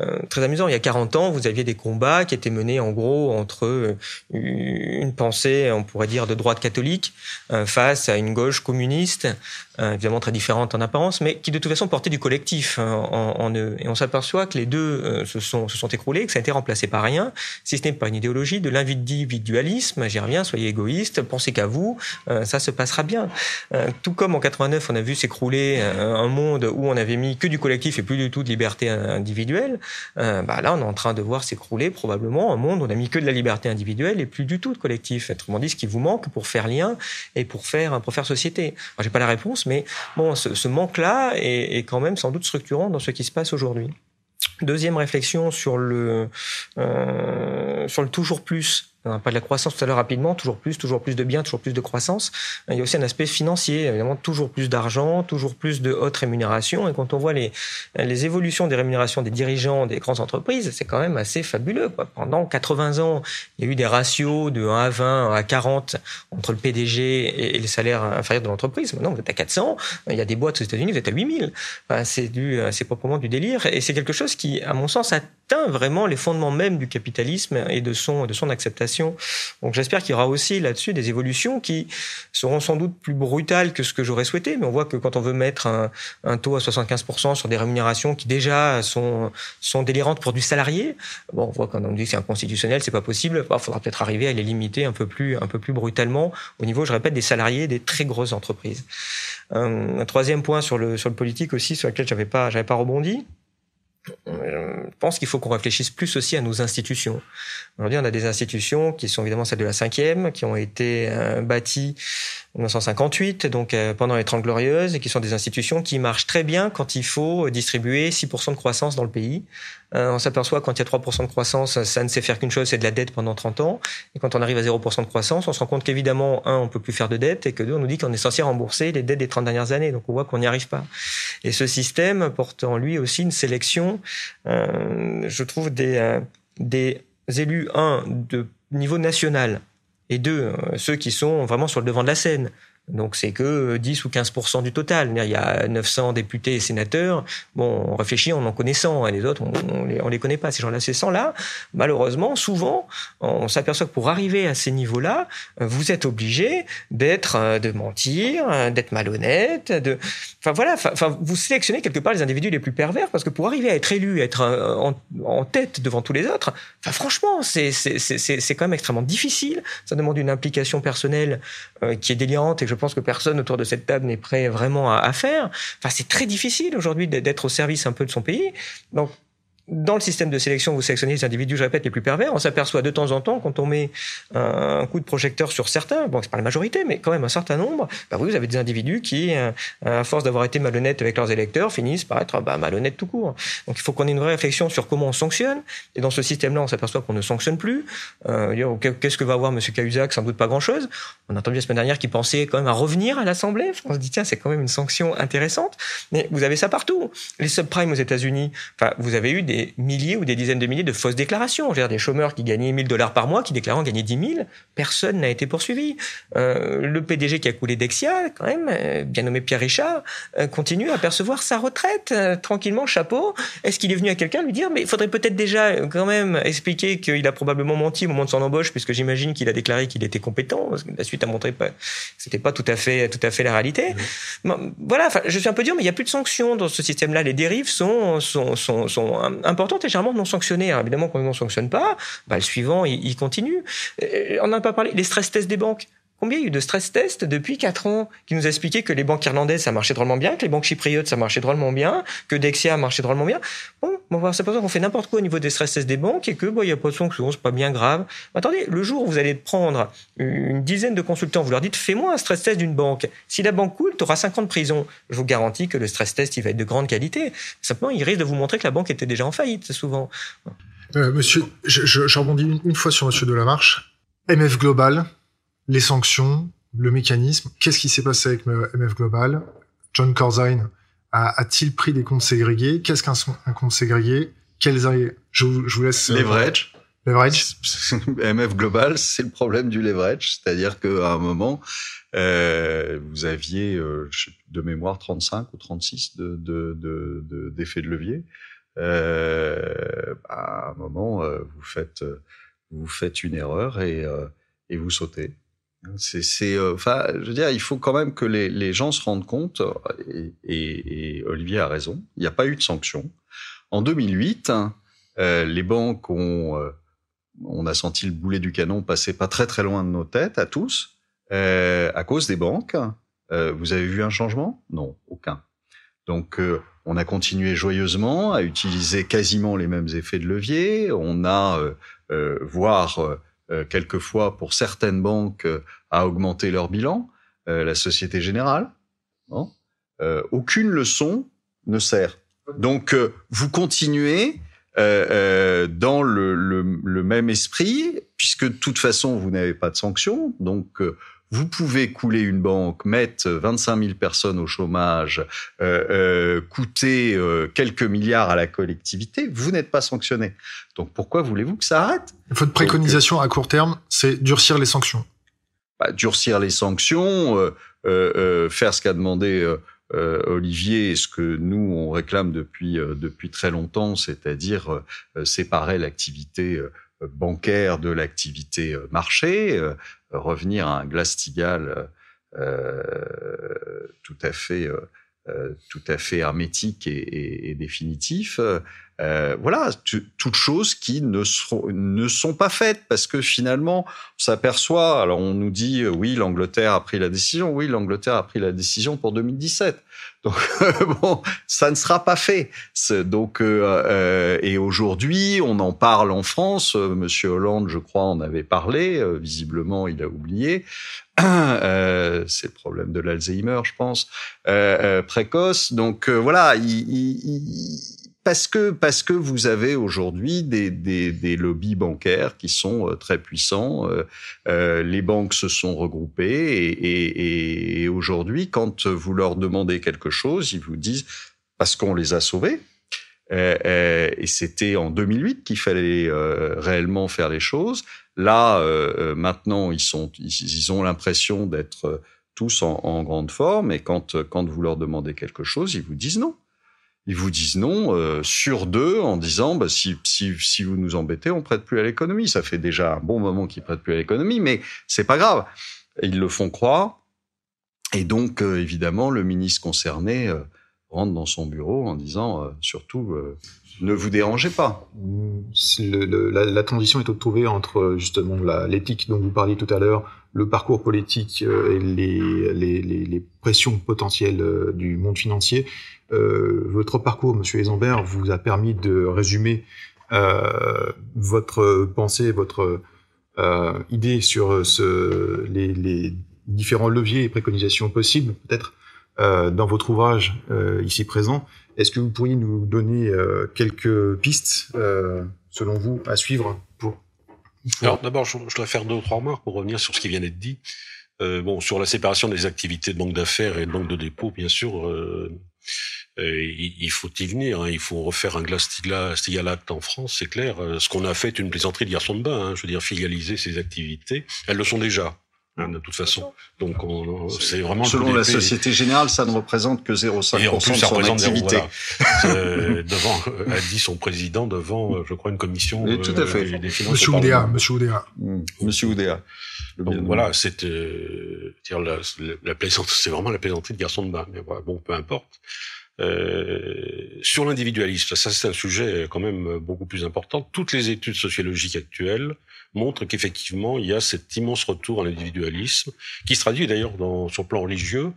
Euh, très amusant. Il y a 40 ans, vous aviez des combats qui étaient menés en gros entre euh, une pensée, on pourrait dire, de droite catholique euh, face à une gauche communiste, évidemment très différente en apparence, mais qui de toute façon portait du collectif hein, en, eux. Et on s'aperçoit que les deux se, sont, se écroulés, que ça a été remplacé par rien, si ce n'est par une idéologie de l'individualisme. J'y reviens, soyez égoïste, pensez qu'à vous, ça se passera bien. tout comme en 89, on a vu s'écrouler un monde où on avait mis que du collectif et plus du tout de liberté individuelle. Euh, bah là, on est en train de voir s'écrouler probablement un monde où on a mis que de la liberté individuelle et plus du tout de collectif. Autrement dit, ce qui vous manque pour faire lien et pour faire pour faire société. Moi, j'ai pas la réponse, mais bon, ce, ce manque-là est, est quand même sans doute structurant dans ce qui se passe aujourd'hui. Deuxième réflexion sur le euh, sur le toujours plus on pas de la croissance tout à l'heure rapidement, toujours plus, toujours plus de biens, toujours plus de croissance. Il y a aussi un aspect financier, évidemment, toujours plus d'argent, toujours plus de hautes rémunérations. Et quand on voit les, les évolutions des rémunérations des dirigeants des grandes entreprises, c'est quand même assez fabuleux. Quoi. Pendant 80 ans, il y a eu des ratios de 1 à 20, 1 à 40 entre le PDG et, les salaires inférieurs de l'entreprise. Maintenant, vous êtes à 400. Il y a des boîtes aux États-Unis, vous êtes à 8000. Enfin, c'est du, c'est proprement du délire. Et c'est quelque chose qui, à mon sens, atteint vraiment les fondements même du capitalisme et de son, de son acceptation donc j'espère qu'il y aura aussi là-dessus des évolutions qui seront sans doute plus brutales que ce que j'aurais souhaité, mais on voit que quand on veut mettre un, taux à 75% sur des rémunérations qui déjà sont, délirantes pour du salarié, bon, on voit quand on dit que c'est inconstitutionnel, c'est pas possible, il faudra peut-être arriver à les limiter un peu plus, un peu plus brutalement. Au niveau, je répète, des salariés des très grosses entreprises. Un, troisième point sur le, sur le politique aussi, sur lequel j'avais pas, j'avais pas rebondi, je pense qu'il faut qu'on réfléchisse plus aussi à nos institutions. Aujourd'hui, on a des institutions qui sont évidemment celles de la cinquième, qui ont été euh, bâties 1958, donc euh, pendant les Trente Glorieuses, et qui sont des institutions qui marchent très bien quand il faut distribuer 6% de croissance dans le pays. Euh, on s'aperçoit quand il y a 3% de croissance, ça ne sait faire qu'une chose, c'est de la dette pendant 30 ans. Et quand on arrive à 0% de croissance, on se rend compte qu'évidemment, un, on peut plus faire de dette, et que deux, on nous dit qu'on est censé rembourser les dettes des 30 dernières années. Donc on voit qu'on n'y arrive pas. Et ce système porte en lui aussi une sélection, euh, je trouve, des, des élus, un, de niveau national, et deux, euh, ceux qui sont vraiment sur le devant de la scène. Donc c'est que 10 ou 15% du total. Il y a 900 députés et sénateurs. Bon, on réfléchit en en connaissant. Et les autres, on, on, les, on connaît pas. Ces gens-là, ces 100-là, malheureusement, souvent, on s'aperçoit que pour arriver à ces niveaux-là, vous êtes obligé d'être, euh, de mentir, d'être malhonnête, de, enfin voilà, enfin vous sélectionnez quelque part les individus les plus pervers parce que pour arriver à être élu, à être euh, en, en tête devant tous les autres, enfin franchement, c'est c'est quand même extrêmement difficile. Ça demande une implication personnelle euh, qui est délirante et je pense que personne autour de cette table n'est prêt vraiment à, à faire. Enfin, c'est très difficile aujourd'hui d'être au service un peu de son pays. Donc, dans le système de sélection, vous sélectionnez les individus, je répète, les plus pervers. On s'aperçoit de temps en temps, quand on met un coup de projecteur sur certains, bon, c'est pas la majorité, mais quand même un certain nombre, bah vous avez des individus qui, euh, à force d'avoir été malhonnêtes avec leurs électeurs, finissent par être bah, malhonnêtes tout court. Donc il faut qu'on ait une vraie réflexion sur comment on sanctionne. Et dans ce système-là, on s'aperçoit qu'on ne sanctionne plus. Euh, Qu'est-ce que va avoir M. Cahuzac? Sans doute pas grand-chose. On a entendu la semaine dernière qu'il pensait quand même à revenir à l'Assemblée. On se dit, tiens, c'est quand même une sanction intéressante. Mais vous avez ça partout. Les subprimes aux États-Unis, enfin, vous avez eu des milliers ou des dizaines de milliers de fausses déclarations. J'ai des chômeurs qui gagnaient 1000 dollars par mois, qui déclaraient gagner 10 000. Personne n'a été poursuivi. Euh, le PDG qui a coulé Dexia, quand même, euh, bien nommé Pierre Richard, euh, continue à percevoir sa retraite euh, tranquillement, chapeau. Est-ce qu'il est venu à quelqu'un lui dire, mais il faudrait peut-être déjà quand même expliquer qu'il a probablement menti au moment de son embauche, puisque j'imagine qu'il a déclaré qu'il était compétent. Parce que la suite a montré que c'était pas tout à fait, tout à fait la réalité. Bon, voilà, je suis un peu dur, mais il n'y a plus de sanctions dans ce système-là. Les dérives sont, sont, sont, sont importante et généralement non sanctionnées. Alors évidemment, quand on ne sanctionne pas, bah, le suivant, il, continue. Euh, on n'a pas parlé. Les stress tests des banques. Combien il y a eu de stress tests depuis 4 ans qui nous expliquaient que les banques irlandaises, ça marchait drôlement bien, que les banques chypriotes, ça marchait drôlement bien, que Dexia marchait drôlement bien. Bon, c'est pas ça qu'on fait n'importe quoi au niveau des stress tests des banques et que, bon, il n'y a pas de sanction, c'est pas bien grave. Attendez, le jour où vous allez prendre une dizaine de consultants, vous leur dites, fais-moi un stress test d'une banque. Si la banque coule, tu auras 5 ans de prison. Je vous garantis que le stress test, il va être de grande qualité. Simplement, il risque de vous montrer que la banque était déjà en faillite, souvent. Euh, monsieur, je rebondis une, une fois sur monsieur Delamarche. MF Global, les sanctions, le mécanisme. Qu'est-ce qui s'est passé avec MF Global? John Corzine a-t-il pris des comptes ségrégés? Qu'est-ce qu'un compte ségrégué Quels je, je vous laisse. Euh, leverage. Leverage. MF Global, c'est le problème du leverage, c'est-à-dire qu'à un moment, euh, vous aviez euh, de mémoire 35 ou 36 de, de, de, de, d'effets de levier. euh, à un moment, vous faites, vous faites une erreur et, et vous sautez. C'est, c'est, enfin, je veux dire, il faut quand même que les, gens se rendent compte, et, et, Olivier a raison, il n'y a pas eu de sanction. En 2008, les banques ont, on a senti le boulet du canon passer pas très très loin de nos têtes à tous, à cause des banques. vous avez vu un changement? Non, aucun. Donc, euh, on a continué joyeusement à utiliser quasiment les mêmes effets de levier. On a, euh, euh, voire quelquefois pour certaines banques, à augmenter leur bilan. la Société Générale, aucune leçon ne sert. Donc, vous continuez dans le, le, même esprit, puisque de toute façon, vous n'avez pas de sanctions. Donc, vous pouvez couler une banque, mettre 25 000 personnes au chômage, euh, euh, coûter euh, quelques milliards à la collectivité, vous n'êtes pas sanctionné. Donc pourquoi voulez-vous que ça arrête? Votre préconisation à court terme, c'est durcir les sanctions. Bah, durcir les sanctions, faire ce qu'a demandé Olivier, et ce que nous on réclame depuis depuis très longtemps, c'est-à-dire séparer l'activité bancaire de l'activité marché, revenir à un Glass-Steagall euh, tout à fait euh, tout à fait hermétique et, définitif. Euh, voilà, toutes choses qui ne, seront, ne sont pas faites parce que finalement, on s'aperçoit. Alors, on nous dit oui, l'Angleterre a pris la décision. Oui, l'Angleterre a pris la décision pour 2017. Donc bon, ça ne sera pas fait. Donc euh, et aujourd'hui, on en parle en France. Monsieur Hollande, je crois, en avait parlé. visiblement, il a oublié. Euh, c'est le problème de l'Alzheimer, je pense, euh, euh précoce. Donc euh, voilà, il, il, parce que parce que vous avez aujourd'hui des, des, des, lobbies bancaires qui sont euh, très puissants. les banques se sont regroupées et, aujourd'hui, quand vous leur demandez quelque chose, ils vous disent parce qu'on les a sauvés. et c'était en 2008 qu'il fallait réellement faire les choses. Là, euh, euh, maintenant, ils, sont, ils, ont l'impression d'être euh, tous en, grande forme, et quand, quand vous leur demandez quelque chose, ils vous disent non. Ils vous disent non sur deux en disant bah, si, si, si vous nous embêtez, on prête plus à l'économie. Ça fait déjà un bon moment qu'ils prêtent plus à l'économie, mais c'est pas grave. Ils le font croire. Et donc, évidemment, le ministre concerné rentre dans son bureau en disant surtout ne vous dérangez pas. La, transition est trouvée entre justement l'éthique dont vous parliez tout à l'heure, le parcours politique euh, et les, les, les, pressions potentielles euh, du monde financier. Euh, votre parcours, Monsieur Esambert, vous a permis de résumer euh, votre pensée, votre euh, idée sur ce, les, les, différents leviers et préconisations possibles, peut-être, dans votre ouvrage ici présent. Est-ce que vous pourriez nous donner euh, quelques pistes, euh, selon vous, à suivre pour, Alors d'abord, je, dois faire deux ou trois remarques pour revenir sur ce qui vient d'être dit. Euh, bon, sur la séparation des activités de banque d'affaires et de banque de dépôt, bien sûr, euh, il, faut y venir. Hein. il faut refaire un Glass-Steagall Act en France, c'est clair. Ce qu'on a fait est une plaisanterie de garçon de bain. Hein, je veux dire, filialiser ces activités. Elles le sont déjà. Hein, de toute façon. Donc, c'est vraiment selon la Société Générale, ça ne représente que 0,5% de son activité. euh, devant, a dit son président devant, euh, je crois, une commission. Et tout à fait. Euh, Monsieur Oudéa, Monsieur Oudéa. Mmh. Monsieur Oudéa. Donc voilà, c'est euh, la, la plaisanterie, c'est vraiment la plaisanterie de garçon de bain. Mais voilà, bon, peu importe. Euh, sur l'individualisme, ça c'est un sujet quand même beaucoup plus important. Toutes les études sociologiques actuelles montrent qu'effectivement il y a cet immense retour à l'individualisme, qui se traduit d'ailleurs sur le plan religieux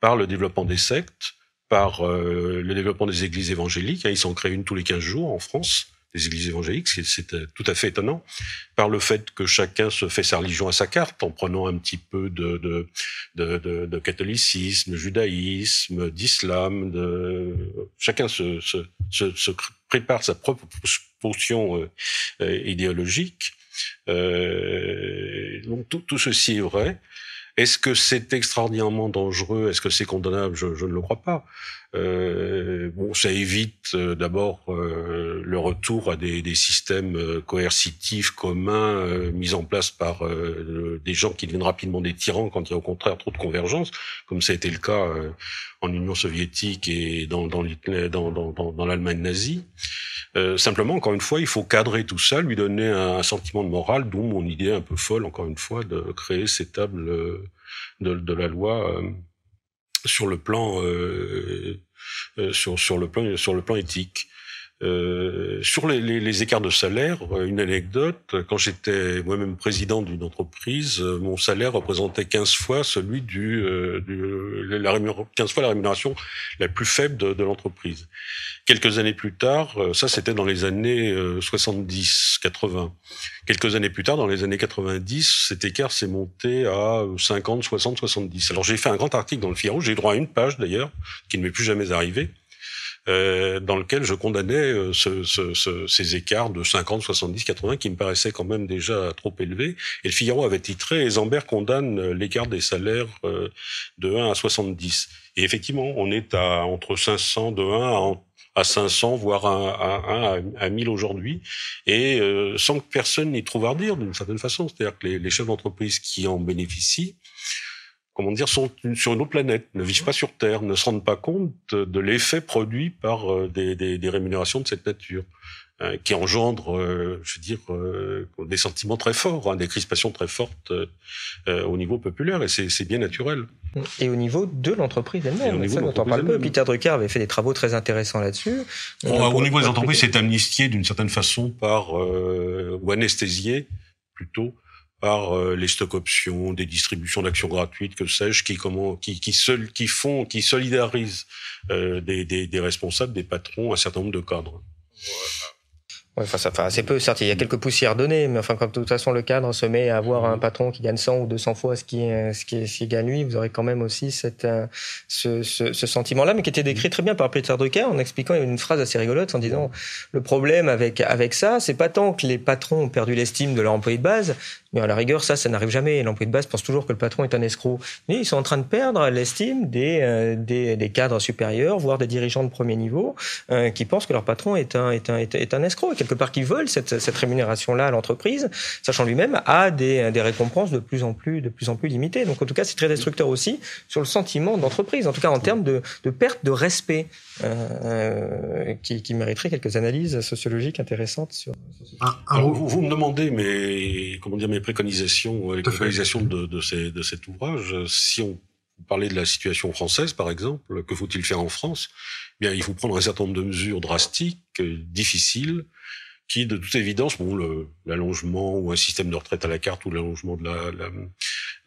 par le développement des sectes, par euh, le développement des églises évangéliques. Hein, ils s'en créent une tous les 15 jours en France des églises évangéliques, c'est euh, tout à fait étonnant, par le fait que chacun se fait sa religion à sa carte, en prenant un petit peu de, de, de, de, catholicisme, judaïsme, d'islam, de... chacun se, se, se, se, prépare sa propre potion euh, euh idéologique. Euh, donc tout, tout, ceci est vrai. Est-ce que c'est extraordinairement dangereux? Est-ce que c'est condamnable? Je, je, ne le crois pas. Euh, bon, ça évite euh, d'abord euh, le retour à des, des systèmes euh, coercitifs communs mis en place par des gens qui deviennent rapidement des tyrans quand il y a au contraire trop de convergence, comme ça a été le cas en Union soviétique et dans, dans l'Allemagne nazie. Simplement, encore une fois, il faut cadrer tout ça, lui donner un, sentiment de morale, d'où mon idée un peu folle, encore une fois, de créer ces tables de, de la loi sur le plan euh, euh, sur le plan sur le plan éthique. Euh, sur les, les, les, écarts de salaire, euh, une anecdote, quand j'étais moi-même président d'une entreprise, euh, mon salaire représentait 15 fois celui du, du la 15 fois la rémunération la plus faible de, de l'entreprise. Quelques années plus tard, ça c'était dans les années 70, 80. Quelques années plus tard, dans les années 90, cet écart s'est monté à 50, 60, 70. Alors j'ai fait un grand article dans le Figaro, j'ai droit à une page d'ailleurs, qui ne m'est plus jamais arrivé, euh, dans lequel je condamnais euh, ce, ce, ce, ces écarts de 50, 70, 80 qui me paraissaient quand même déjà trop élevés. Et le Figaro avait titré « Zambert condamne euh, l'écart des salaires de 1 à 70 ». Et effectivement, on est à entre 500, de 1 à à 500, voire à, à, à 1000 aujourd'hui, et sans que personne n'y trouve à redire d'une certaine façon. C'est-à-dire que les, les chefs d'entreprise qui en bénéficient comment dire, sont sur une autre planète, ne vivent pas sur Terre, ne se rendent pas compte de l'effet produit par euh, des, des, des, rémunérations de cette nature, hein, qui engendrent, euh, je veux dire, euh, des sentiments très forts, hein, des crispations très fortes au niveau populaire, et c'est bien naturel. Et au niveau de l'entreprise elle-même, ça dont on parle peu. Peter Drucker avait fait des travaux très intéressants là-dessus. au niveau des entreprises, c'est amnistié d'une certaine façon par, ou anesthésié plutôt, par euh, les stock options, des distributions d'actions gratuites, que sais-je, qui comment, qui qui, seul, qui font, qui solidarisent euh, des, des, des, responsables, des patrons, un certain nombre de cadres. Ouais, enfin, ça assez peu, certes, il y a quelques poussières données, mais enfin, quand de toute façon le cadre se met à avoir un patron qui gagne 100 ou 200 fois ce qui, ce qui, ce qui gagne lui, vous aurez quand même aussi cette, euh, ce, ce, ce sentiment-là, mais qui était décrit très bien par Peter Drucker en expliquant une phrase assez rigolote en disant le problème avec, avec ça, c'est pas tant que les patrons ont perdu l'estime de leur employé de base, mais à la rigueur, ça, ça n'arrive jamais. L'employé de base pense toujours que le patron est un escroc. Mais ils sont en train de perdre l'estime des, euh, des, des, cadres supérieurs, voire des dirigeants de premier niveau, euh, qui pensent que leur patron est un, est un, est, un escroc. Et quelque part, qu'ils veulent cette, cette rémunération-là à l'entreprise, sachant lui-même a des, des récompenses de plus en plus, de plus en plus limitées. Donc, en tout cas, c'est très destructeur aussi sur le sentiment d'entreprise, en tout cas en termes de, de perte de respect, euh, euh qui, qui mériterait quelques analyses sociologiques intéressantes sur. Alors, vous, vous, me demandez, mais comment dire, les préconisations, les préconisations de, de, ces, de cet ouvrage, si on parlait de la situation française, par exemple, que faut-il faire en France? Eh Bien, il faut prendre un certain nombre de mesures drastiques, difficiles, qui, de toute évidence, bon, l'allongement ou un système de retraite à la carte ou l'allongement de la, la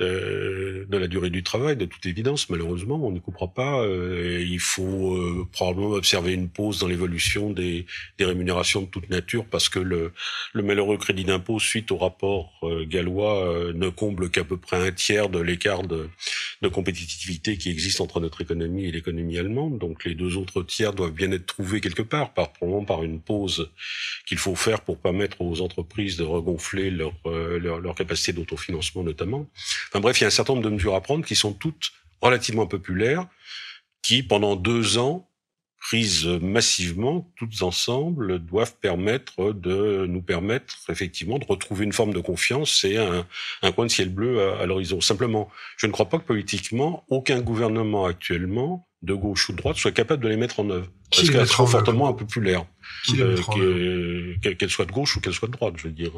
euh, de la durée du travail, de toute évidence, malheureusement, on ne coupera pas. Euh, il faut euh, probablement observer une pause dans l'évolution des, des, rémunérations de toute nature, parce que le, le malheureux crédit d'impôt, suite au rapport euh, gallois, euh, ne comble qu'à peu près un tiers de l'écart de, de, compétitivité qui existe entre notre économie et l'économie allemande. Donc les deux autres tiers doivent bien être trouvés quelque part, par, probablement par une pause qu'il faut faire pour permettre aux entreprises de regonfler leur, leur, leur capacité d'autofinancement notamment. Enfin bref, il y a un certain nombre de mesures à prendre qui sont toutes relativement populaires, qui pendant deux ans, prises massivement, toutes ensemble, doivent permettre de nous permettre effectivement de retrouver une forme de confiance et un, un coin de ciel bleu à, à l'horizon. Simplement, je ne crois pas que politiquement, aucun gouvernement actuellement, de gauche ou de droite, soit capable de les mettre en œuvre. Qui parce qu'elles sont fortement impopulaires. Euh, qu'elles soient de gauche ou qu'elles soient de droite, je veux dire.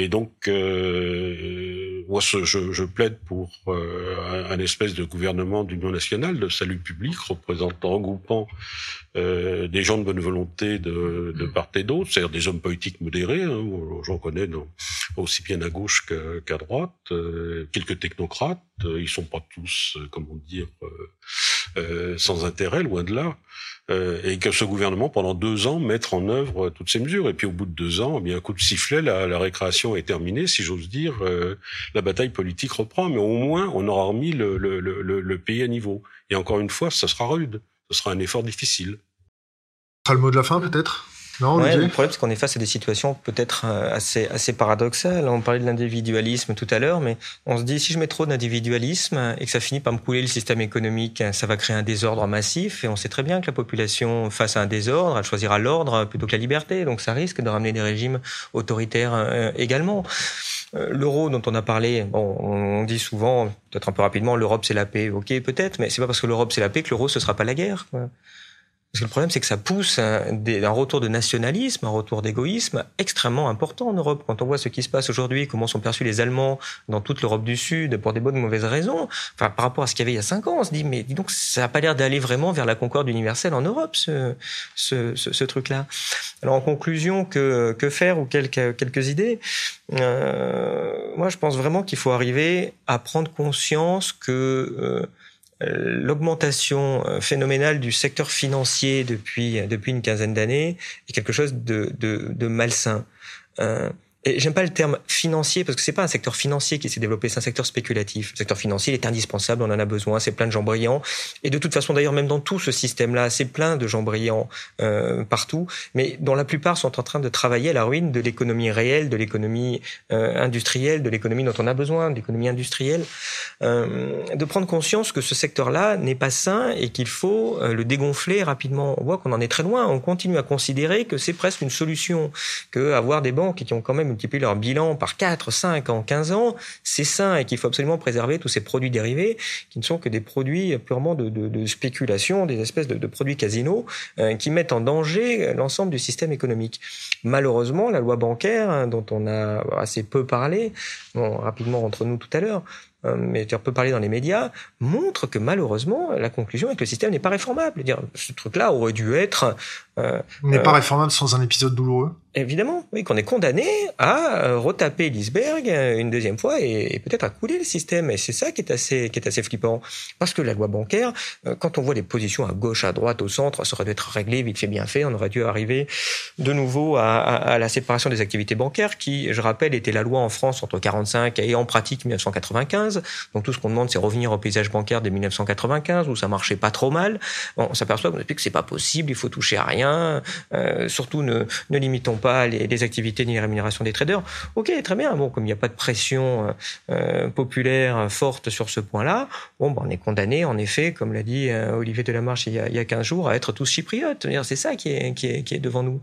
Et donc, euh, moi, je, je, plaide pour euh, un, espèce de gouvernement d'union nationale, de salut public, représentant, regroupant euh, des gens de bonne volonté de, de part et d'autre, c'est-à-dire des hommes politiques modérés, hein, j'en connais non, aussi bien à gauche qu'à droite, euh, quelques technocrates, euh, ils sont pas tous, euh, comment dire, sans intérêt, loin de là. Euh, et que ce gouvernement, pendant deux ans, mettre en œuvre toutes ces mesures. Et puis au bout de deux ans, eh un coup de sifflet, la, la récréation est terminée, si j'ose dire, euh, la bataille politique reprend, mais au moins on aura remis le, pays à niveau. Et encore une fois, ça sera rude, ce sera un effort difficile. Ce sera le mot de la fin peut-être? Non, ouais, le problème, c'est qu'on est face à des situations peut-être euh, assez, assez paradoxales. On parlait de l'individualisme tout à l'heure, mais on se dit, si je mets trop d'individualisme et que ça finit par me couler le système économique, ça va créer un désordre massif. Et on sait très bien que la population, face à un désordre, elle choisira l'ordre plutôt que la liberté. Donc ça risque de ramener des régimes autoritaires euh, également. Euh, l'euro dont on a parlé, bon, on dit souvent, peut-être un peu rapidement, l'Europe c'est la paix. Ok, peut-être, mais c'est pas parce que l'Europe c'est la paix que l'euro ce sera pas la guerre. Quoi. Parce que le problème, c'est que ça pousse un, retour de nationalisme, un retour d'égoïsme extrêmement important en Europe. Quand on voit ce qui se passe aujourd'hui, comment sont perçus les Allemands dans toute l'Europe du Sud pour des bonnes ou mauvaises raisons, enfin, par rapport à ce qu'il y avait il y a cinq ans, on se dit, mais dis donc, ça n'a pas l'air d'aller vraiment vers la concorde universelle en Europe, ce, ce, ce, ce truc-là. Alors, en conclusion, que, que faire ou quelques, quelques idées? Euh, Moi, je pense vraiment qu'il faut arriver à prendre conscience que... Euh, l'augmentation euh, phénoménale du secteur financier depuis depuis une quinzaine d'années est quelque chose de, de, malsain. Euh, j'aime pas le terme financier parce que c'est pas un secteur financier qui s'est développé, c'est un secteur spéculatif. Le secteur financier, il est indispensable, on en a besoin, c'est plein de gens brillants. Et de toute façon, d'ailleurs, même dans tout ce système-là, c'est plein de gens brillants euh, partout, mais dont la plupart sont en train de travailler à la ruine de l'économie réelle, de l'économie euh, industrielle, de l'économie dont on a besoin, de l'économie industrielle. Euh, de prendre conscience que ce secteur-là n'est pas sain et qu'il faut le dégonfler rapidement. On voit qu'on en est très loin. On continue à considérer que c'est presque une solution, que avoir des banques qui ont quand même multiplier leur bilan par 4, 5 en 15 ans, c'est sain et qu'il faut absolument préserver tous ces produits dérivés qui ne sont que des produits purement de, spéculation, des espèces de, produits casinos euh, qui mettent en danger l'ensemble du système économique. Malheureusement, la loi bancaire, hein, dont on a assez peu parlé, bon, rapidement entre nous tout à l'heure, euh, mais tu peux parler dans les médias, montre que malheureusement, la conclusion est que le système n'est pas réformable. Dire, ce truc-là aurait dû être... Euh, n'est pas euh, réformable sans un épisode douloureux Évidemment, oui, qu'on est condamné à euh, retaper l'iceberg une deuxième fois et, et peut-être à couler le système. Et c'est ça qui est assez, qui est assez flippant. Parce que la loi bancaire, quand on voit les positions à gauche, à droite, au centre, ça aurait dû être réglé, vite fait, bien fait. On aurait dû arriver de nouveau à, à, à la séparation des activités bancaires qui, je rappelle, était la loi en France entre 45 et en pratique 1995. Donc tout ce qu'on demande, c'est revenir au paysage bancaire de 1995 où ça marchait pas trop mal. On s'aperçoit qu'on explique que c'est pas possible, il faut toucher à rien. Euh, surtout ne, limitons pas les, activités ni les rémunérations des traders. Ok, très bien. Bon, comme il n'y a pas de pression euh, populaire forte sur ce point-là, bon, ben, on est condamné, en effet, comme l'a dit euh, Olivier Delamarche il y, a, il y a 15 jours, à être tous chypriotes. C'est ça qui est, devant nous.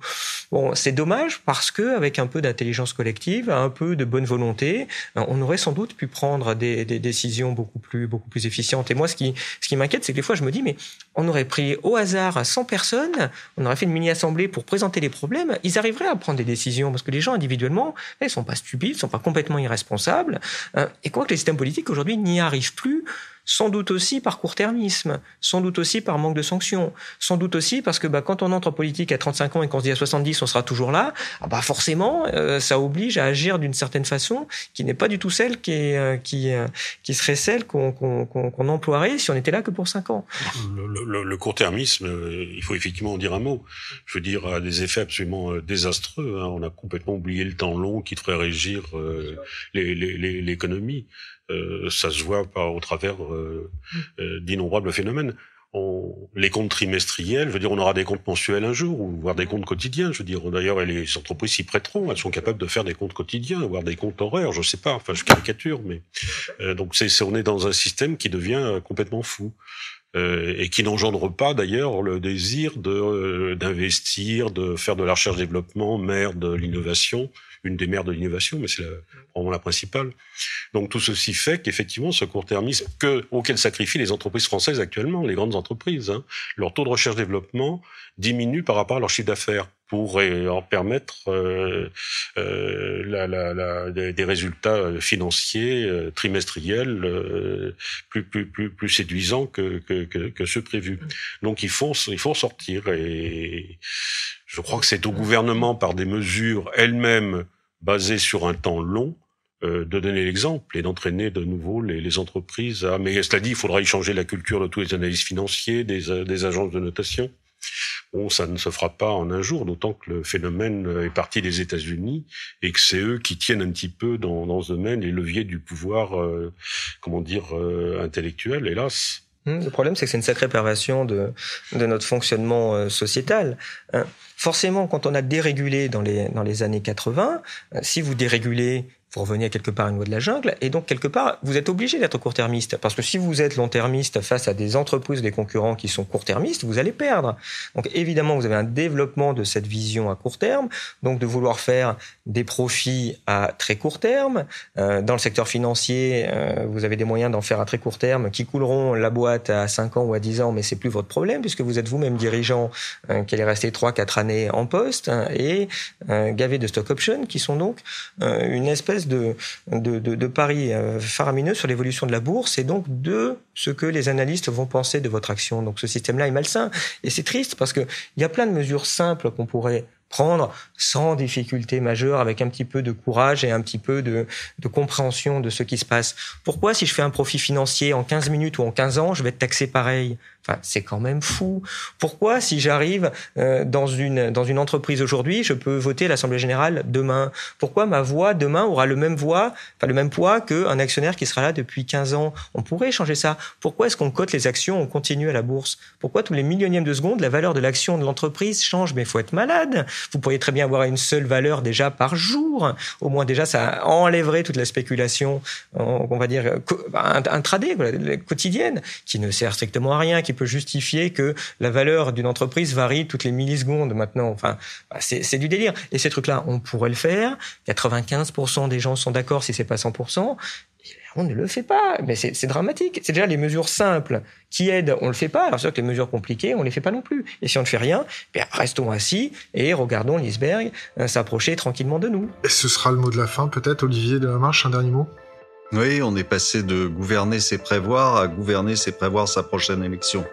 Bon, c'est dommage parce que avec un peu d'intelligence collective, un peu de bonne volonté, on aurait sans doute pu prendre des, décisions beaucoup plus, beaucoup efficientes. Et moi, ce qui, ce qui m'inquiète, c'est que des fois, je me dis, mais on aurait pris au hasard 100 personnes, on aurait fait une mini-assemblée pour présenter les problèmes, ils arriveraient à prendre des décisions parce que les gens individuellement, ils sont pas stupides, ils sont pas complètement irresponsables. Euh, et quoi que les systèmes politiques aujourd'hui n'y arrivent plus sans doute aussi par court-termisme, sans doute aussi par manque de sanctions, sans doute aussi parce que bah, quand on entre en politique à 35 ans et qu'on se dit à 70 on sera toujours là, ah bah forcément euh, ça oblige à agir d'une certaine façon qui n'est pas du tout celle qui, est, euh, qui, euh, qui serait celle qu'on qu'on qu'on emploierait si on était là que pour 5 ans. Le, le, le court-termisme, il faut effectivement en dire un mot. Je veux dire, a des effets absolument désastreux. Hein. On a complètement oublié le temps long qui devrait régir l'économie. Euh, ça se voit pas au travers euh, euh, d'innombrables phénomènes. On, les comptes trimestriels, je veux dire, on aura des comptes mensuels un jour, ou voire des comptes quotidiens. Je veux dire, d'ailleurs, les entreprises s'y prêteront. Elles sont capables de faire des comptes quotidiens, voire des comptes horaires. Je sais pas. Enfin, je caricature, mais donc c'est, on est dans un système qui devient complètement fou. Euh, et qui n'engendre pas d'ailleurs le désir de d'investir, de faire de la recherche-développement, mère de l'innovation, une des mères de l'innovation, mais c'est vraiment la principale. Donc tout ceci fait qu'effectivement, ce court-termisme que, auquel sacrifient les entreprises françaises actuellement, les grandes entreprises, hein, leur taux de recherche-développement diminue par rapport à leur chiffre d'affaires pour leur permettre euh, euh, la, la, la, des résultats financiers euh, trimestriels euh, plus, plus, plus, plus séduisants que, que, que, que ceux prévus. Donc il faut, il faut sortir et je crois que c'est au gouvernement par des mesures elles-mêmes basé sur un temps long, euh, de donner l'exemple et d'entraîner de nouveau les, entreprises à... Mais cela dit, il faudra y changer la culture de tous les analystes financiers, des, euh, des agences de notation. Bon, ça ne se fera pas en un jour, d'autant que le phénomène est parti des États-Unis et que c'est eux qui tiennent un petit peu dans, dans ce domaine les leviers du pouvoir, euh, comment dire, intellectuel, hélas. Hum, le problème, c'est que c'est une sacrée perversion de, de notre fonctionnement sociétal. Hein. forcément, quand on a dérégulé dans les, dans les années 80, euh, si vous dérégulez vous revenez quelque part à une loi de la jungle, et donc quelque part, vous êtes obligé d'être court-termiste, parce que si vous êtes long-termiste face à des entreprises, des concurrents qui sont court-termistes, vous allez perdre. Donc évidemment, vous avez un développement de cette vision à court terme, donc de vouloir faire des profits à très court terme. Euh, dans le secteur financier, euh, vous avez des moyens d'en faire à très court terme qui couleront la boîte à 5 ans ou à 10 ans, mais c'est plus votre problème, puisque vous êtes vous-même dirigeant euh, qui allez rester 3-4 années en poste, hein, et gavé de stock options, qui sont donc une espèce de, de, de, paris euh, faramineux sur l'évolution de la bourse et donc de ce que les analystes vont penser de votre action. Donc ce système-là est malsain. Et c'est triste parce qu'il y a plein de mesures simples qu'on pourrait prendre sans difficulté majeure, avec un petit peu de courage et un petit peu de, de, compréhension de ce qui se passe. Pourquoi, si je fais un profit financier en 15 minutes ou en 15 ans, je vais être taxé pareil? Enfin, c'est quand même fou. Pourquoi, si j'arrive euh, dans une dans une entreprise aujourd'hui, je peux voter l'assemblée générale demain? Pourquoi ma voix demain aura le même voix, enfin le même poids qu'un actionnaire qui sera là depuis 15 ans? On pourrait changer ça. Pourquoi est-ce qu'on cote les actions, on continue à la bourse? Pourquoi tous les millionièmes de seconde la valeur de l'action de l'entreprise change? Mais faut être malade. Vous pourriez très bien avoir une seule valeur déjà par jour. Au moins déjà, ça enlèverait toute la spéculation, on va dire intraday, quotidienne, qui ne sert strictement à rien, peut justifier que la valeur d'une entreprise varie toutes les millisecondes maintenant. Enfin, bah, c'est du délire. Et ces trucs-là, on pourrait le faire. 95% des gens sont d'accord si c'est pas 100% on ne le fait pas. Mais c'est dramatique. C'est déjà les mesures simples qui aident, on le fait pas. Alors sûr que les mesures compliquées, on les fait pas non plus. Et si on ne fait rien, ben restons assis et regardons l'iceberg euh, s'approcher tranquillement de nous. Et ce sera le mot de la fin, peut-être, Olivier de la Marche, un dernier mot? Oui, on est passé de gouverner, c'est prévoir à gouverner, c'est prévoir sa prochaine élection.